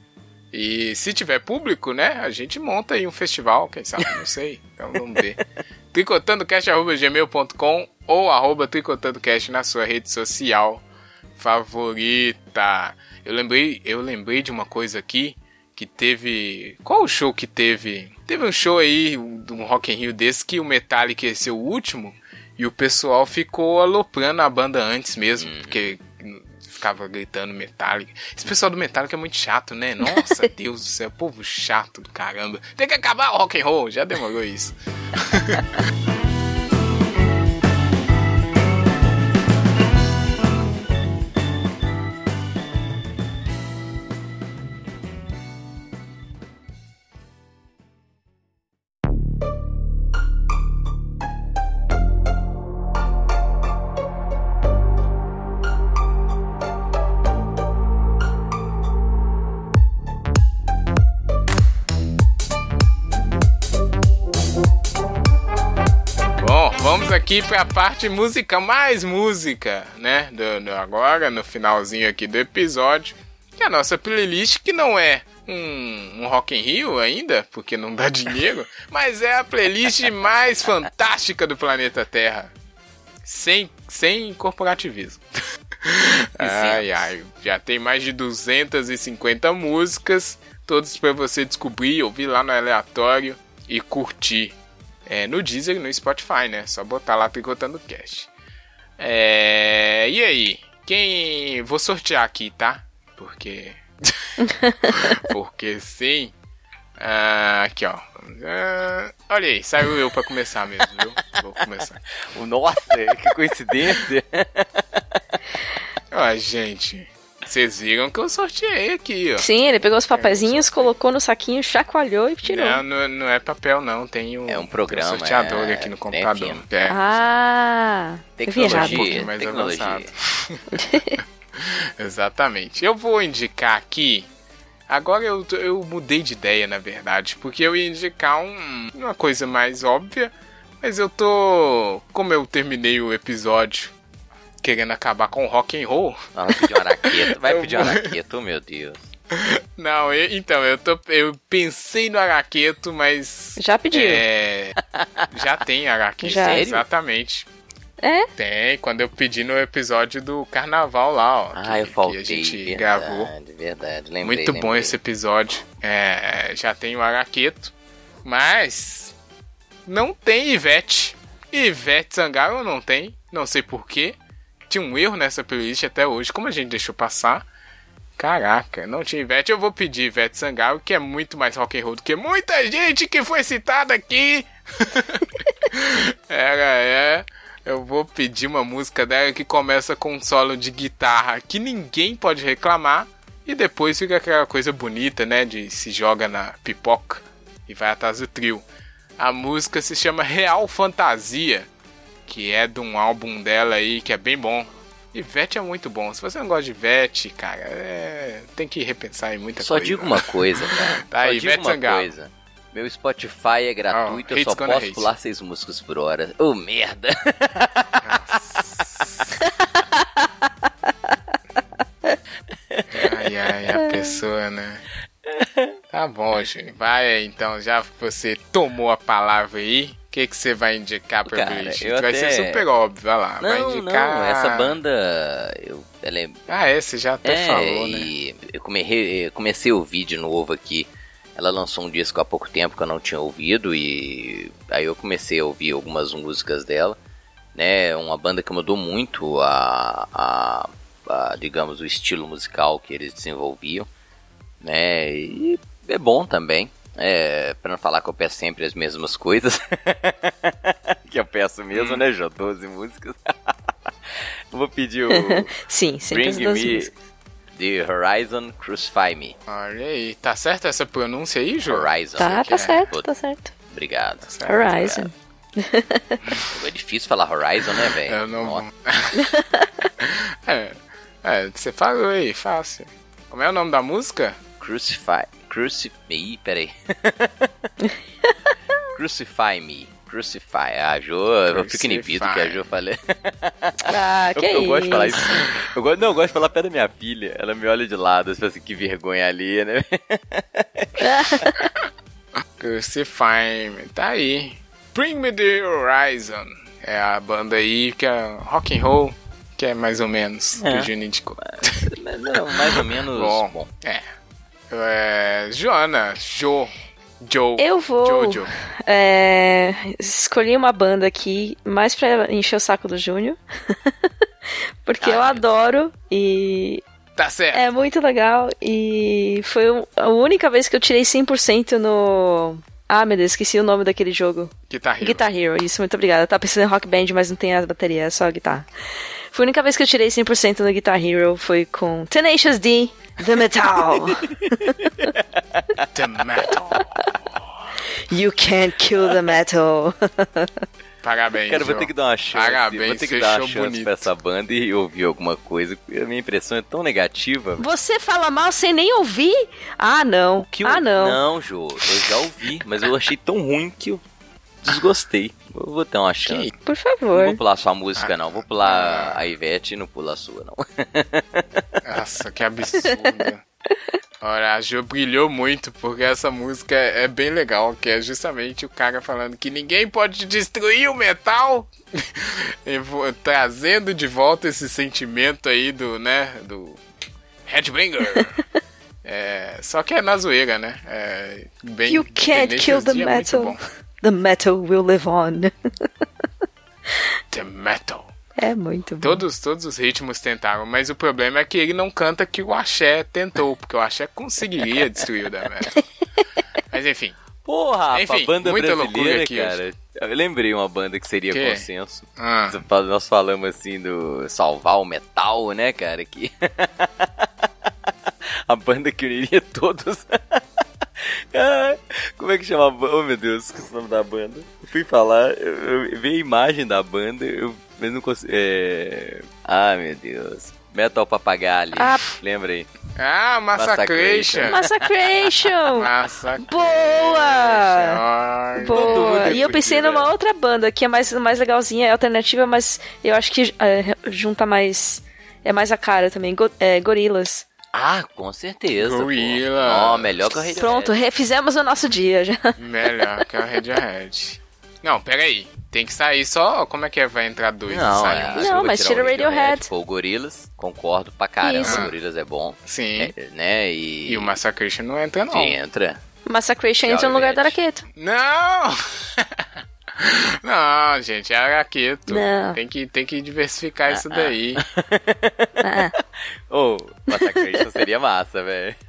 Speaker 1: E se tiver público, né, a gente monta aí um festival, quem sabe, não sei. Então vamos ver. tricotandocast.gmail.com ou arroba tricotandocast na sua rede social favorita. Eu lembrei, eu lembrei de uma coisa aqui que teve. Qual o show que teve? Teve um show aí do Rock in Rio desse que o Metallica ia ser o último e o pessoal ficou aloprando a banda antes mesmo, porque ficava gritando Metallica. Esse pessoal do Metallica é muito chato, né? Nossa, Deus do céu, povo chato do caramba. Tem que acabar o rock and roll, já demorou isso. aqui para a parte música, mais música, né? Do, do- agora, no finalzinho aqui do episódio. Que é a nossa playlist, que não é um, um Rock in Rio ainda, porque não dá dinheiro, mas é a playlist mais fantástica do planeta Terra. Sem, sem corporativismo. ai, ai. Já tem mais de 250 músicas, todas para você descobrir, ouvir lá no aleatório e curtir. É, no Deezer e no Spotify, né? Só botar lá Tricotando Cast. É, e aí? Quem. Vou sortear aqui, tá? Porque. Porque sim. Ah, aqui, ó. Ah, olha aí, saiu eu pra começar mesmo, viu? Vou começar.
Speaker 2: O Nossa, que coincidência.
Speaker 1: Ó, gente. Vocês viram que eu sorteei aqui, ó.
Speaker 3: Sim, ele pegou os papezinhos, colocou no saquinho, chacoalhou e tirou.
Speaker 1: Não, não, não é papel, não. Tem um,
Speaker 2: É um programa,
Speaker 1: tem um sorteador
Speaker 2: é,
Speaker 1: aqui no computador. É.
Speaker 3: Ah, errado.
Speaker 1: Um pouquinho
Speaker 2: Tecnologia,
Speaker 1: mais
Speaker 2: tecnologia.
Speaker 1: avançado. Exatamente. Eu vou indicar aqui. Agora eu, eu mudei de ideia, na verdade, porque eu ia indicar um, uma coisa mais óbvia, mas eu tô. Como eu terminei o episódio querendo acabar com o rock and roll,
Speaker 2: Não, vai pedir uma araqueta. Vai pedir uma
Speaker 1: vou-
Speaker 2: araqueta, oh meu Deus.
Speaker 1: Não, eu- então, eu, tô, eu pensei no Araqueto, mas.
Speaker 3: Já pediu.
Speaker 1: É, já tem Araqueto,
Speaker 3: Já.
Speaker 1: Exatamente.
Speaker 3: É?
Speaker 1: Tem, quando eu pedi no episódio do carnaval lá, ó.
Speaker 2: Ah,
Speaker 1: que,
Speaker 2: eu faltei.
Speaker 1: que a gente
Speaker 2: verdade,
Speaker 1: gravou.
Speaker 2: Verdade, lembrei.
Speaker 1: Muito bom
Speaker 2: lembrei.
Speaker 1: esse episódio. É, já tem o Araqueto. Mas. Não tem Ivete. Ivete Sangalo não tem. Não sei porquê. Tinha um erro nessa playlist até hoje. Como a gente deixou passar. Caraca, não tinha Ivete. Eu vou pedir Ivete Sangalo, que é muito mais rock and roll do que muita gente que foi citada aqui. Era, é. Eu vou pedir uma música dela que começa com um solo de guitarra que ninguém pode reclamar. E depois fica aquela coisa bonita, né? De se joga na pipoca e vai atrás do trio. A música se chama Real Fantasia, que é de um álbum dela aí que é bem bom. Ivete é muito bom. Se você não gosta de Ivete, cara, é... tem que repensar em muita
Speaker 2: Só
Speaker 1: coisa.
Speaker 2: digo uma coisa, cara.
Speaker 1: Tá,
Speaker 2: só
Speaker 1: Ivete
Speaker 2: digo uma
Speaker 1: Sangalo.
Speaker 2: coisa. Meu Spotify é gratuito,
Speaker 1: Oh,
Speaker 2: eu só posso
Speaker 1: hate.
Speaker 2: pular seis músicas por hora. Ô, merda.
Speaker 1: Ai, ai, a pessoa, né? Tá bom, gente. Vai então, já que você tomou a palavra aí, que, que você vai indicar pra
Speaker 2: Cara, eu
Speaker 1: Vai
Speaker 2: até-
Speaker 1: ser super óbvio, vai lá. vai
Speaker 2: Não,
Speaker 1: indicar.
Speaker 2: não, essa banda. Eu, ela é
Speaker 1: Ah, é, você já até
Speaker 2: É,
Speaker 1: falou, né?
Speaker 2: eu come- re- comecei a ouvir de novo aqui. Ela lançou um disco há pouco tempo que eu não tinha ouvido e aí eu comecei a ouvir algumas músicas dela, né? Uma banda que mudou muito a, a- a, digamos o estilo musical que eles desenvolviam, né? E é bom também. É, para não falar que eu peço sempre as mesmas coisas. que eu peço mesmo, né, Jô? 12 músicas. Vou pedir o
Speaker 3: Sim, sempre as
Speaker 2: Bring
Speaker 3: duas
Speaker 2: Me
Speaker 3: músicas.
Speaker 2: The Horizon Crucify Me.
Speaker 1: Olha aí, tá certo essa pronúncia aí, Jô?
Speaker 2: Horizon.
Speaker 3: Tá, tá
Speaker 1: é.
Speaker 3: certo, tá certo.
Speaker 2: Obrigado.
Speaker 1: Certo,
Speaker 3: Horizon.
Speaker 2: É difícil falar Horizon, né, velho?
Speaker 1: Eu não. É, é, você falou aí, fácil. Como é o nome da música?
Speaker 2: Crucify. Crucify. Ih, peraí. Crucify Me. Crucify. Ah, a Jo, eu fico inibido que a Jo falei.
Speaker 3: Ah, que
Speaker 2: eu, eu
Speaker 3: isso.
Speaker 2: gosto de falar isso. Eu gosto, não, eu gosto de falar perto da minha filha. Ela me olha de lado, assim, assim, que vergonha ali, né?
Speaker 1: Crucify Me, tá aí. Bring Me The Horizon. É a banda aí que é rock and roll, que é mais ou menos que
Speaker 2: É.
Speaker 1: o Juninho indicou.
Speaker 2: Mas, não, mais ou menos.
Speaker 1: Bom.
Speaker 2: bom.
Speaker 1: É. é. Joana, Jo, Joe,
Speaker 3: Eu vou.
Speaker 1: Jojo.
Speaker 3: É, escolhi uma banda aqui mais pra encher o saco do Júnior. Porque
Speaker 2: Ai,
Speaker 3: eu
Speaker 2: meu
Speaker 3: adoro e
Speaker 1: Tá certo.
Speaker 3: é muito legal. E foi a única vez que eu tirei 100% no. Ah, meu Deus, esqueci o nome daquele jogo.
Speaker 1: Guitar Hero.
Speaker 3: Guitar Hero, isso, muito obrigada. Eu tava pensando em Rock Band, mas não tem a bateria, é só a guitarra. Foi a única vez que eu tirei 100% no Guitar Hero, foi com Tenacious D, The Metal.
Speaker 1: The Metal.
Speaker 3: you can't kill the metal.
Speaker 1: Parabéns,
Speaker 2: Cara, eu vou ter que dar uma chance.
Speaker 1: Parabéns,
Speaker 2: vou ter que dar uma chance
Speaker 1: bonito.
Speaker 2: pra essa banda e ouvir alguma coisa. A minha impressão é tão negativa.
Speaker 3: Você fala mal sem nem ouvir? Ah, não.
Speaker 2: que eu-
Speaker 3: ah, não.
Speaker 2: Não, Jô, eu já ouvi, mas eu achei tão ruim que eu desgostei. Eu vou ter uma chance.
Speaker 3: Por
Speaker 2: Não
Speaker 3: favor.
Speaker 2: vou pular sua música, não. Vou pular a Ivete e não pular a sua, não.
Speaker 1: Nossa, que absurdo. Olha, a Jo brilhou muito porque essa música é bem legal, que é justamente o cara falando que ninguém pode destruir o metal, E trazendo de volta esse sentimento aí do, né, do Headbanger. É, só que é na zoeira, né? É, bem,
Speaker 3: You can't kill the
Speaker 1: é muito
Speaker 3: metal. The metal will live on.
Speaker 1: The metal.
Speaker 3: É muito bom.
Speaker 1: Todos, todos os ritmos tentaram, mas o problema é que ele não canta que o Axé tentou, porque o Axé conseguiria destruir o The Metal. Mas enfim,
Speaker 2: Porra,
Speaker 1: Enfim,
Speaker 2: a banda
Speaker 1: muita loucura
Speaker 2: brasileira,
Speaker 1: aqui
Speaker 2: cara. Eu lembrei uma banda que seria
Speaker 1: Que?
Speaker 2: consenso.
Speaker 1: ah,
Speaker 2: Nós falamos assim do salvar o metal, né, cara? Que a banda que uniria todos. Ah, Como é que chama a banda? Oh meu Deus, esqueci o nome da banda. Eu fui falar, eu, eu vi a imagem da banda, eu mas não consigo. É... Ah, meu Deus. Metal Papagalho.
Speaker 3: Ah.
Speaker 2: Lembra aí?
Speaker 1: ah Massacration.
Speaker 3: Massacration!
Speaker 1: Massacration.
Speaker 3: Boa! Boa! E eu pensei
Speaker 2: fudido,
Speaker 3: numa
Speaker 2: né?
Speaker 3: outra banda que é mais, mais legalzinha, é alternativa, mas eu acho que é, junta mais. É mais a cara também. Go, é, Gorilas.
Speaker 2: Ah, com certeza. pô.
Speaker 1: Gorillaz.
Speaker 2: Ó, melhor que o Radiohead.
Speaker 3: Pronto, refizemos o nosso dia já.
Speaker 1: Melhor que a Radiohead. Não, peraí. Tem que sair só. Como é que é? Vai entrar dois e
Speaker 2: Não, é,
Speaker 3: Não, mas tira
Speaker 2: o
Speaker 3: Radiohead.
Speaker 2: Pô, o Gorilas, concordo pra caramba.
Speaker 3: Isso.
Speaker 2: O Gorilas é bom.
Speaker 1: Sim.
Speaker 2: É, né? E,
Speaker 1: E o Massacration não entra, não.
Speaker 2: Sim, entra.
Speaker 3: Massacration entra no lugar do Araqueto.
Speaker 1: Não! Não, gente, é araqueto.
Speaker 3: Não.
Speaker 1: Tem que, tem que diversificar isso daí.
Speaker 3: Ah,
Speaker 2: Ô, Massacration seria massa, velho.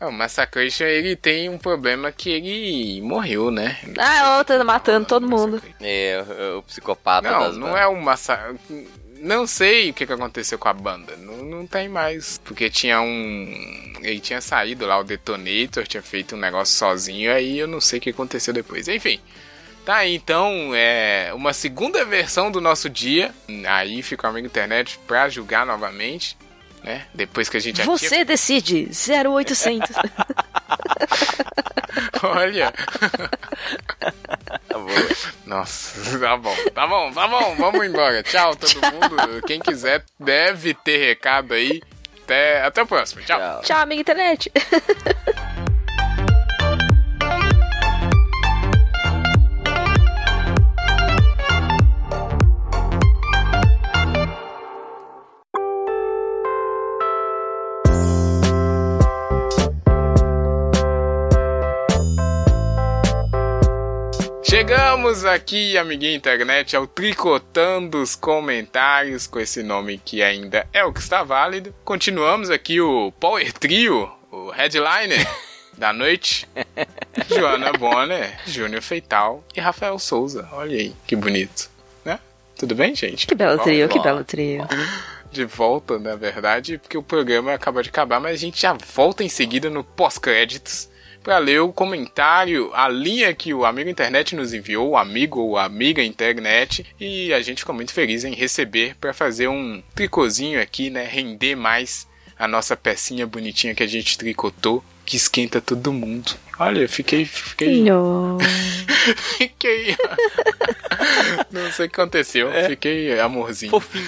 Speaker 1: O Massacration, ele tem um problema que ele morreu, né?
Speaker 3: ah outra matando todo mundo.
Speaker 2: É, o, o psicopata
Speaker 1: Não,
Speaker 2: das
Speaker 1: não
Speaker 2: bandas.
Speaker 1: é um massa... Não sei o que, que aconteceu com a banda. Não, não tem mais. Porque tinha um. Ele tinha saído lá, o Detonator, tinha feito um negócio sozinho, aí eu não sei o que aconteceu depois. Enfim. Tá então, é uma segunda versão do nosso dia. Aí fica o amigo internet pra julgar novamente, né? Depois que a gente tinha
Speaker 3: Você decide. 0800.
Speaker 1: Olha.
Speaker 2: Tá bom.
Speaker 1: Nossa, tá bom, tá bom, tá bom, vamos embora. Tchau, todo mundo. Quem quiser deve ter recado aí. Até, até o próximo. Tchau.
Speaker 2: Tchau.
Speaker 3: Tchau, amiga internet.
Speaker 1: Chegamos aqui, amiguinha internet, ao Tricotando os Comentários, com esse nome que ainda é o que está válido. Continuamos aqui o Power Trio, o headliner da noite. Joana Bonner, Júnior Feital e Rafael Souza. Olha aí, que bonito. Né? Tudo bem, gente?
Speaker 3: Que belo trio, que belo trio.
Speaker 1: de volta, na verdade, porque o programa acaba de acabar, mas a gente já volta em seguida no pós-créditos para ler o comentário, a linha que o amigo internet nos enviou, o amigo ou amiga internet, e a gente ficou muito feliz em receber para fazer um tricôzinho aqui, né, render mais a nossa pecinha bonitinha que a gente tricotou, que esquenta todo mundo. Olha, eu fiquei fiquei
Speaker 3: No.
Speaker 1: Fiquei. Não sei o que aconteceu. Fiquei amorzinho.
Speaker 2: Fofinho.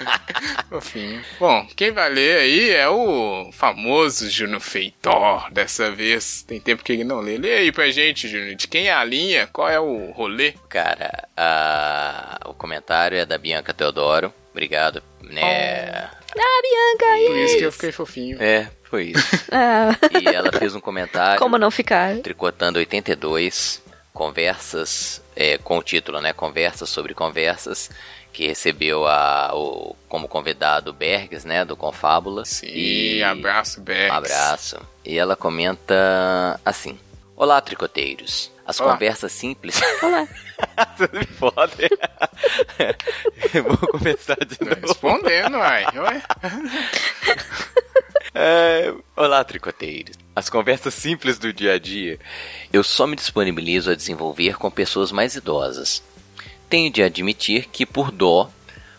Speaker 1: Fofinho. Bom, quem vai ler aí é o famoso Juno Feitor. Dessa vez. Tem tempo que ele não lê. Lê aí pra gente, Juno. De quem é a linha? Qual é o rolê?
Speaker 2: Cara, a- o comentário é da Bianca Teodoro. Obrigado, né?
Speaker 3: Ah, Bianca!
Speaker 1: Por isso que eu fiquei fofinho.
Speaker 2: É, foi isso.
Speaker 3: Ah,
Speaker 2: E ela fez um comentário.
Speaker 3: como não ficar?
Speaker 2: Tricotando 82, conversas, é, com o título, né? Conversas sobre conversas, que recebeu a, o, como convidado o Bergs, né? Do Confábulas.
Speaker 1: Sim,
Speaker 2: E-
Speaker 1: abraço, Bex.
Speaker 2: Um abraço. E ela comenta assim: Olá, tricoteiros. As
Speaker 1: Olá.
Speaker 2: conversas simples.
Speaker 3: Olá.
Speaker 2: Tudo me fode. Eu Vou começar de novo.
Speaker 1: Respondendo. Ué.
Speaker 2: É, olá, tricoteiros. As conversas simples do dia a dia eu só me disponibilizo a desenvolver com pessoas mais idosas. Tenho de admitir que por dó,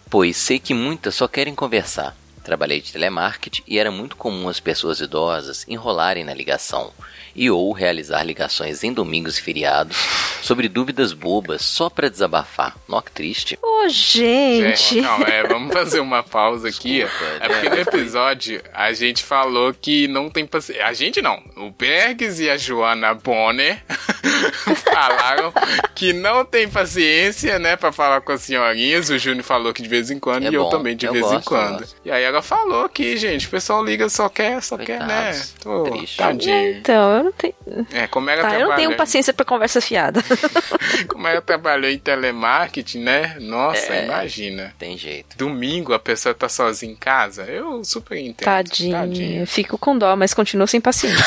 Speaker 2: pois sei que muitas só querem conversar. Trabalhei de telemarketing e era muito comum as pessoas idosas enrolarem na ligação e ou realizar ligações em domingos e feriados sobre dúvidas bobas só para desabafar. Nó que triste.
Speaker 3: Ô, gente.
Speaker 1: Gente, não, é, vamos fazer uma pausa aqui.
Speaker 2: Desculpa,
Speaker 1: É porque no episódio a gente falou que não tem paciência. A gente não. O Bergs e a Joana Bonner falaram que não tem paciência, né, pra falar com as senhorinhas. O Júnior falou que de vez em quando
Speaker 2: É
Speaker 1: e eu
Speaker 2: bom,
Speaker 1: também de
Speaker 2: eu
Speaker 1: vez em
Speaker 2: gosto, eu
Speaker 1: quando. E aí ela falou que, gente, o pessoal liga só quer, só quer, né?
Speaker 2: Coitados,
Speaker 1: Tô,
Speaker 2: triste.
Speaker 1: tadinho.
Speaker 3: Então, eu não tenho.
Speaker 1: É, como ela
Speaker 3: Tá, eu não
Speaker 1: trabalha-
Speaker 3: tenho paciência pra conversa fiada.
Speaker 1: Como ela trabalhou em telemarketing, né? Nossa,
Speaker 2: É.
Speaker 1: imagina.
Speaker 2: Tem jeito.
Speaker 1: Domingo a pessoa tá sozinha em casa, eu super entendo.
Speaker 3: Tadinho. Eu fico com dó, mas continuo sem paciência.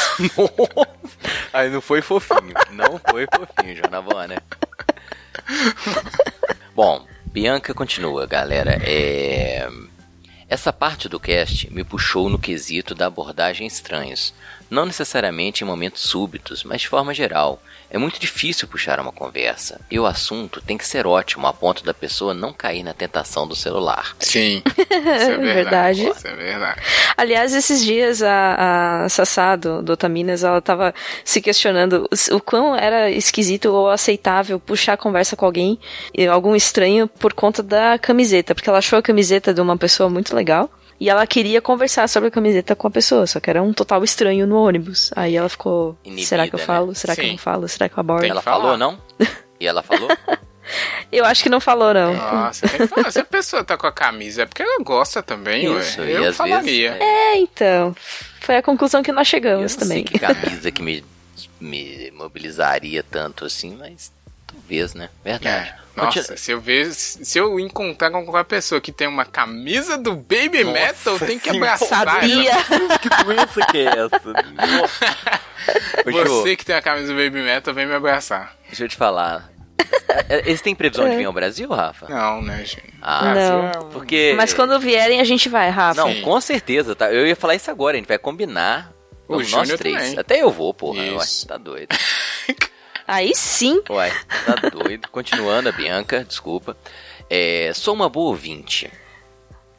Speaker 2: Aí não foi fofinho. Não foi fofinho, Joana Bonner. Bom, Bianca continua, galera. É... Essa parte do cast me puxou no quesito da abordagem estranhos. Não necessariamente em momentos súbitos, mas de forma geral. É muito difícil puxar uma conversa. E o assunto tem que ser ótimo a ponto da pessoa não cair na tentação do celular.
Speaker 1: Sim. Isso é verdade.
Speaker 3: Verdade.
Speaker 1: Isso é verdade.
Speaker 3: Aliás, esses dias a, a Sassá do, do Otaminas, ela tava se questionando o, o quão era esquisito ou aceitável puxar a conversa com alguém, e algum estranho, por conta da camiseta, porque ela achou a camiseta de uma pessoa muito legal. E ela queria conversar sobre a camiseta com a pessoa, só que era um total estranho no ônibus. Aí ela ficou:
Speaker 2: Inibida,
Speaker 3: será que eu
Speaker 2: né?
Speaker 3: falo? Será que eu
Speaker 1: Sim.
Speaker 3: não falo? Será que eu abordo?
Speaker 2: Ela falou, não? E ela falou?
Speaker 3: Eu acho que não falou, não.
Speaker 1: Nossa, tem que falar. Se a pessoa tá com a camisa, é porque ela gosta também,
Speaker 2: Isso,
Speaker 1: ué.
Speaker 2: e
Speaker 1: Eu
Speaker 2: às
Speaker 1: falaria.
Speaker 2: vezes. é,
Speaker 3: É, então. Foi a conclusão que nós
Speaker 2: Eu
Speaker 3: chegamos
Speaker 2: não
Speaker 3: também.
Speaker 2: sei que camisa que me, me mobilizaria tanto assim, mas talvez, né? Verdade.
Speaker 1: É. Nossa, se eu ver, se eu encontrar com qualquer pessoa que tem uma camisa do Baby
Speaker 2: Nossa
Speaker 1: Metal, eu tenho que abraçar
Speaker 3: Sabia!
Speaker 1: essa-
Speaker 2: Que doença que é essa?
Speaker 1: Você que tem a camisa do Baby Metal, vem me abraçar.
Speaker 2: deixa eu te falar. É, Eles têm previsão de vir ao Brasil, Rafa?
Speaker 1: Não, né, gente?
Speaker 2: Ah,
Speaker 3: Não.
Speaker 1: É
Speaker 2: Porque.
Speaker 3: Mas quando vierem, a gente vai, Rafa.
Speaker 2: Não,
Speaker 1: Sim.
Speaker 2: com certeza, tá? Eu ia falar isso agora, a gente vai combinar.
Speaker 1: O
Speaker 2: nós
Speaker 1: Júnior
Speaker 2: três.
Speaker 1: também.
Speaker 2: Até eu vou, porra.
Speaker 1: Isso.
Speaker 2: Ué, tá doido.
Speaker 3: Aí sim.
Speaker 2: Uai, tá doido. Continuando, a Bianca, desculpa. É, sou uma boa ouvinte.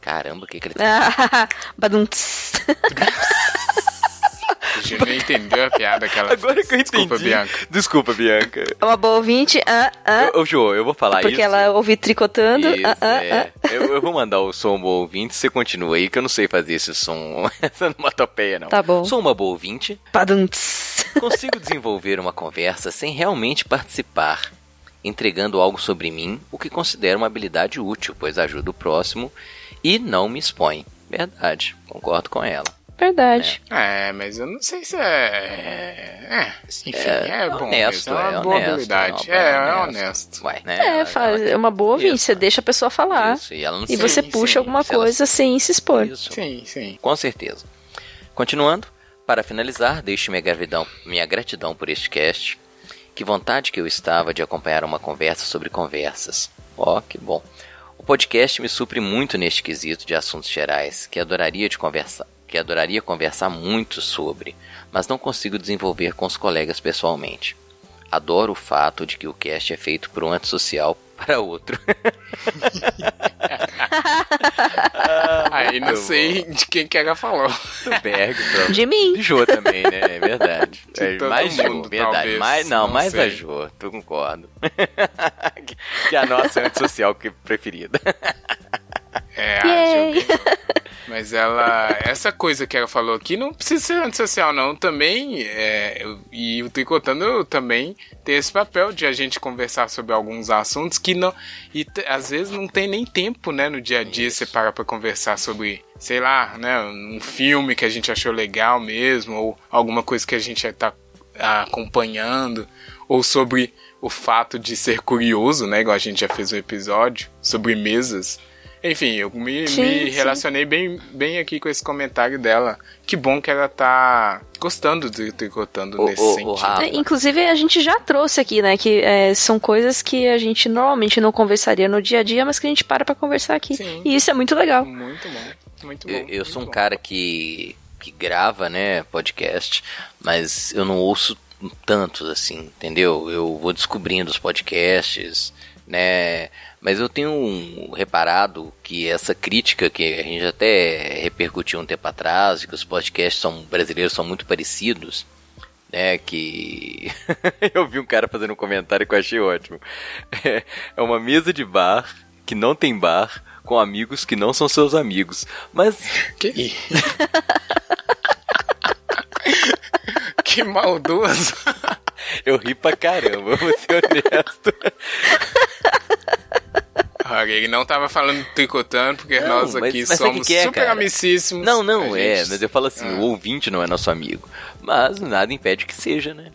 Speaker 2: Caramba, o que, que ele tá.
Speaker 3: Badum-ts.
Speaker 1: O Júnior entendeu a piada que ela
Speaker 2: Agora
Speaker 1: fez.
Speaker 2: que eu
Speaker 1: Desculpa,
Speaker 2: entendi.
Speaker 1: Bianca.
Speaker 2: Desculpa, Bianca.
Speaker 3: É uma boa ouvinte. Ah, ah.
Speaker 2: Ô, Jô, eu vou falar
Speaker 3: porque
Speaker 2: isso.
Speaker 3: ela ouve tricotando.
Speaker 2: Isso,
Speaker 3: ah, ah,
Speaker 2: é. Eu, eu vou mandar o som boa ouvinte, você continua aí, que eu não sei fazer esse som, essa onomatopeia, não.
Speaker 3: Tá bom.
Speaker 2: Sou uma boa ouvinte,
Speaker 3: ah. Badum-ts.
Speaker 2: consigo desenvolver uma conversa sem realmente participar, entregando algo sobre mim, o que considero uma habilidade útil, pois ajuda o próximo e não me expõe. Verdade, concordo com ela.
Speaker 3: Verdade.
Speaker 1: É, mas eu não sei se é. É, enfim, é,
Speaker 2: É
Speaker 1: bom.
Speaker 2: honesto,
Speaker 1: é uma
Speaker 2: é
Speaker 1: boa
Speaker 2: honesto,
Speaker 1: habilidade.
Speaker 2: é
Speaker 1: É, é
Speaker 2: é
Speaker 1: honesto.
Speaker 2: Ué, né?
Speaker 3: É, faz, é uma boa. Você deixa a pessoa falar.
Speaker 2: Isso, e, ela não
Speaker 3: E
Speaker 2: se-
Speaker 3: você
Speaker 1: sim,
Speaker 3: puxa
Speaker 1: sim.
Speaker 3: alguma
Speaker 2: se ela-
Speaker 3: coisa sem se expor.
Speaker 2: Isso.
Speaker 1: Sim, sim.
Speaker 2: Com certeza. Continuando, para finalizar, deixo minha gratidão, minha gratidão por este cast. Que vontade que eu estava de acompanhar uma conversa sobre conversas. Ó, que bom. O podcast me supre muito neste quesito de assuntos gerais, que adoraria de conversar, que adoraria conversar muito sobre, mas não consigo desenvolver com os colegas pessoalmente. Adoro o fato de que o cast é feito por um antissocial para outro.
Speaker 1: Ah, Aí não sei de quem que ela falou.
Speaker 2: Do Berg, pronto.
Speaker 3: De mim.
Speaker 2: De Jô também, né? É verdade.
Speaker 1: De
Speaker 2: É,
Speaker 1: todo
Speaker 2: mais Jô,
Speaker 1: mundo,
Speaker 2: verdade.
Speaker 1: talvez,
Speaker 2: mais, não,
Speaker 1: não
Speaker 2: mais
Speaker 1: sei.
Speaker 2: a Jô, tu concordo. que é a nossa antissocial que- preferida.
Speaker 1: É,
Speaker 3: Yay.
Speaker 1: Mas ela. Essa coisa que ela falou aqui não precisa ser antissocial, não. Também. é, eu- e o Tricotando também tem esse papel de a gente conversar sobre alguns assuntos que não. E t- às vezes não tem nem tempo, né? No dia a dia você para pra conversar sobre, sei lá, né? Um filme que a gente achou legal mesmo, ou alguma coisa que a gente tá acompanhando, ou sobre o fato de ser curioso, né? Igual a gente já fez um episódio sobre mesas. Enfim, eu me,
Speaker 3: Sim,
Speaker 1: me
Speaker 3: sim.
Speaker 1: relacionei bem, bem aqui com esse comentário dela. Que bom que ela tá gostando do tricotando
Speaker 2: Ô,
Speaker 1: nesse
Speaker 2: ô,
Speaker 1: sentido.
Speaker 3: É, Inclusive, a gente já trouxe aqui, né? Que é, são coisas que a gente normalmente não conversaria no dia a dia, mas que a gente para pra conversar aqui.
Speaker 1: Sim.
Speaker 3: E isso é muito legal.
Speaker 1: Muito bom, muito bom.
Speaker 2: Eu, eu
Speaker 1: muito
Speaker 2: sou um
Speaker 1: bom.
Speaker 2: cara que, que grava, né, podcast, mas eu não ouço tantos assim, entendeu? Eu vou descobrindo os podcasts, né? Mas eu tenho reparado que essa crítica que a gente até repercutiu um tempo atrás, de que os podcasts são, brasileiros são muito parecidos, né? Que eu vi um cara fazendo um comentário que eu achei ótimo. É uma mesa de bar que não tem bar com amigos que não são seus amigos. Mas
Speaker 1: Que... que maldoso.
Speaker 2: eu ri pra caramba, vou ser honesto.
Speaker 1: Ele não tava falando tricotando, porque
Speaker 2: Não,
Speaker 1: nós
Speaker 2: mas-
Speaker 1: aqui
Speaker 2: mas o
Speaker 1: somos
Speaker 2: que que é,
Speaker 1: super
Speaker 2: cara?
Speaker 1: amicíssimos.
Speaker 2: Não, não é,
Speaker 1: gente-
Speaker 2: mas eu falo assim,
Speaker 1: Ah.
Speaker 2: o ouvinte não é nosso amigo. Mas nada impede que seja, né?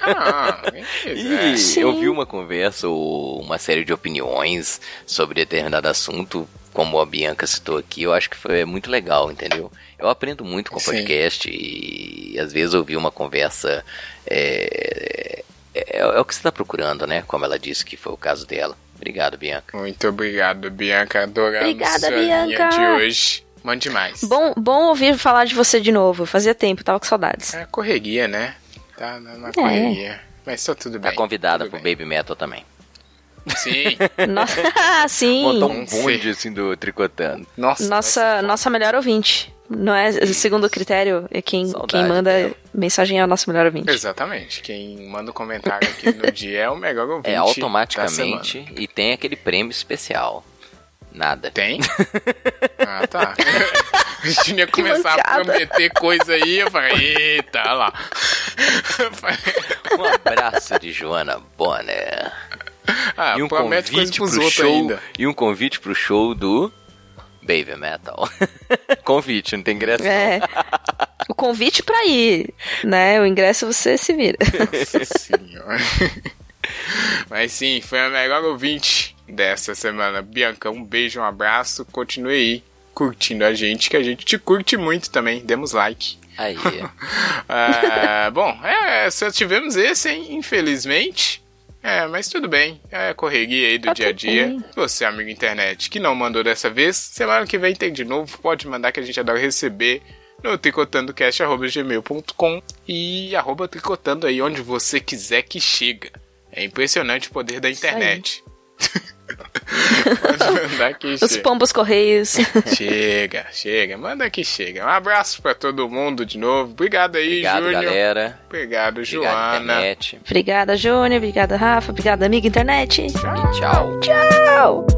Speaker 1: Ah.
Speaker 2: E
Speaker 3: Sim.
Speaker 2: eu vi uma conversa ou uma série de opiniões sobre determinado assunto, como a Bianca citou aqui, eu acho que foi muito legal, entendeu? Eu aprendo muito com
Speaker 1: Sim.
Speaker 2: podcast e às vezes ouvir uma conversa é, é, é o que você está procurando, né? Como ela disse que foi o caso dela. Obrigado, Bianca.
Speaker 1: Muito obrigado, Bianca. Adoramos
Speaker 3: Obrigada, Bianca.
Speaker 1: de hoje. Mande mais.
Speaker 3: Bom, bom ouvir falar de você de novo. Fazia tempo, tava com saudades.
Speaker 1: É correria, né? Tá na,
Speaker 3: É.
Speaker 1: correria. Mas tá tudo
Speaker 2: Tá
Speaker 1: bem.
Speaker 2: convidada
Speaker 1: tudo
Speaker 2: pro
Speaker 1: bem.
Speaker 2: Baby Metal também.
Speaker 1: Sim.
Speaker 3: Nossa, sim.
Speaker 2: Montar um bonde assim do tricotando.
Speaker 1: Nossa.
Speaker 3: Nossa, nossa melhor ouvinte. Não é segundo o critério, é quem,
Speaker 2: Saudade
Speaker 3: quem manda
Speaker 2: dela.
Speaker 3: mensagem é o nosso melhor ouvinte.
Speaker 1: Exatamente. Quem manda um comentário aqui no dia é o melhor ouvinte.
Speaker 2: É automaticamente e tem aquele prêmio especial. Nada.
Speaker 1: Tem? Ah, tá. A gente ia começar a prometer coisa aí, eu falei, eita, olha lá.
Speaker 2: Um abraço de Joana Bonner.
Speaker 1: ah,
Speaker 2: e um
Speaker 1: promete coisa
Speaker 2: convite
Speaker 1: pros
Speaker 2: pro show.
Speaker 1: ainda.
Speaker 2: E um convite pro show do Baby Metal. convite, não tem ingresso.
Speaker 3: É. O convite pra ir, né? O ingresso você se vira.
Speaker 1: Nossa senhora. Mas sim, foi a melhor ouvinte dessa semana. Bianca, um beijo, um abraço. Continue aí curtindo a gente, que a gente te curte muito também. Demos like.
Speaker 2: Aí.
Speaker 1: Ah, bom, é, só tivemos esse, hein, infelizmente. É, mas tudo bem. É correria aí do
Speaker 3: Tá
Speaker 1: dia a dia.
Speaker 3: bem.
Speaker 1: Você, amigo internet, que não mandou dessa vez, semana que vem tem de novo. Pode mandar que a gente adora receber no tricotandocast.gmail.com e arroba tricotando aí onde você quiser que chega. É impressionante o poder da internet. Pode mandar que
Speaker 3: Os
Speaker 1: chega.
Speaker 3: pombos correios.
Speaker 1: Chega, chega, manda que chega. Um abraço pra todo mundo de novo. Obrigado aí,
Speaker 2: Obrigado,
Speaker 1: Júnior.
Speaker 2: galera.
Speaker 1: Obrigado,
Speaker 2: Obrigado,
Speaker 1: Joana.
Speaker 2: internet.
Speaker 3: obrigada, Júnior. Obrigada, Rafa. Obrigada, amiga internet.
Speaker 2: E tchau.
Speaker 3: Tchau.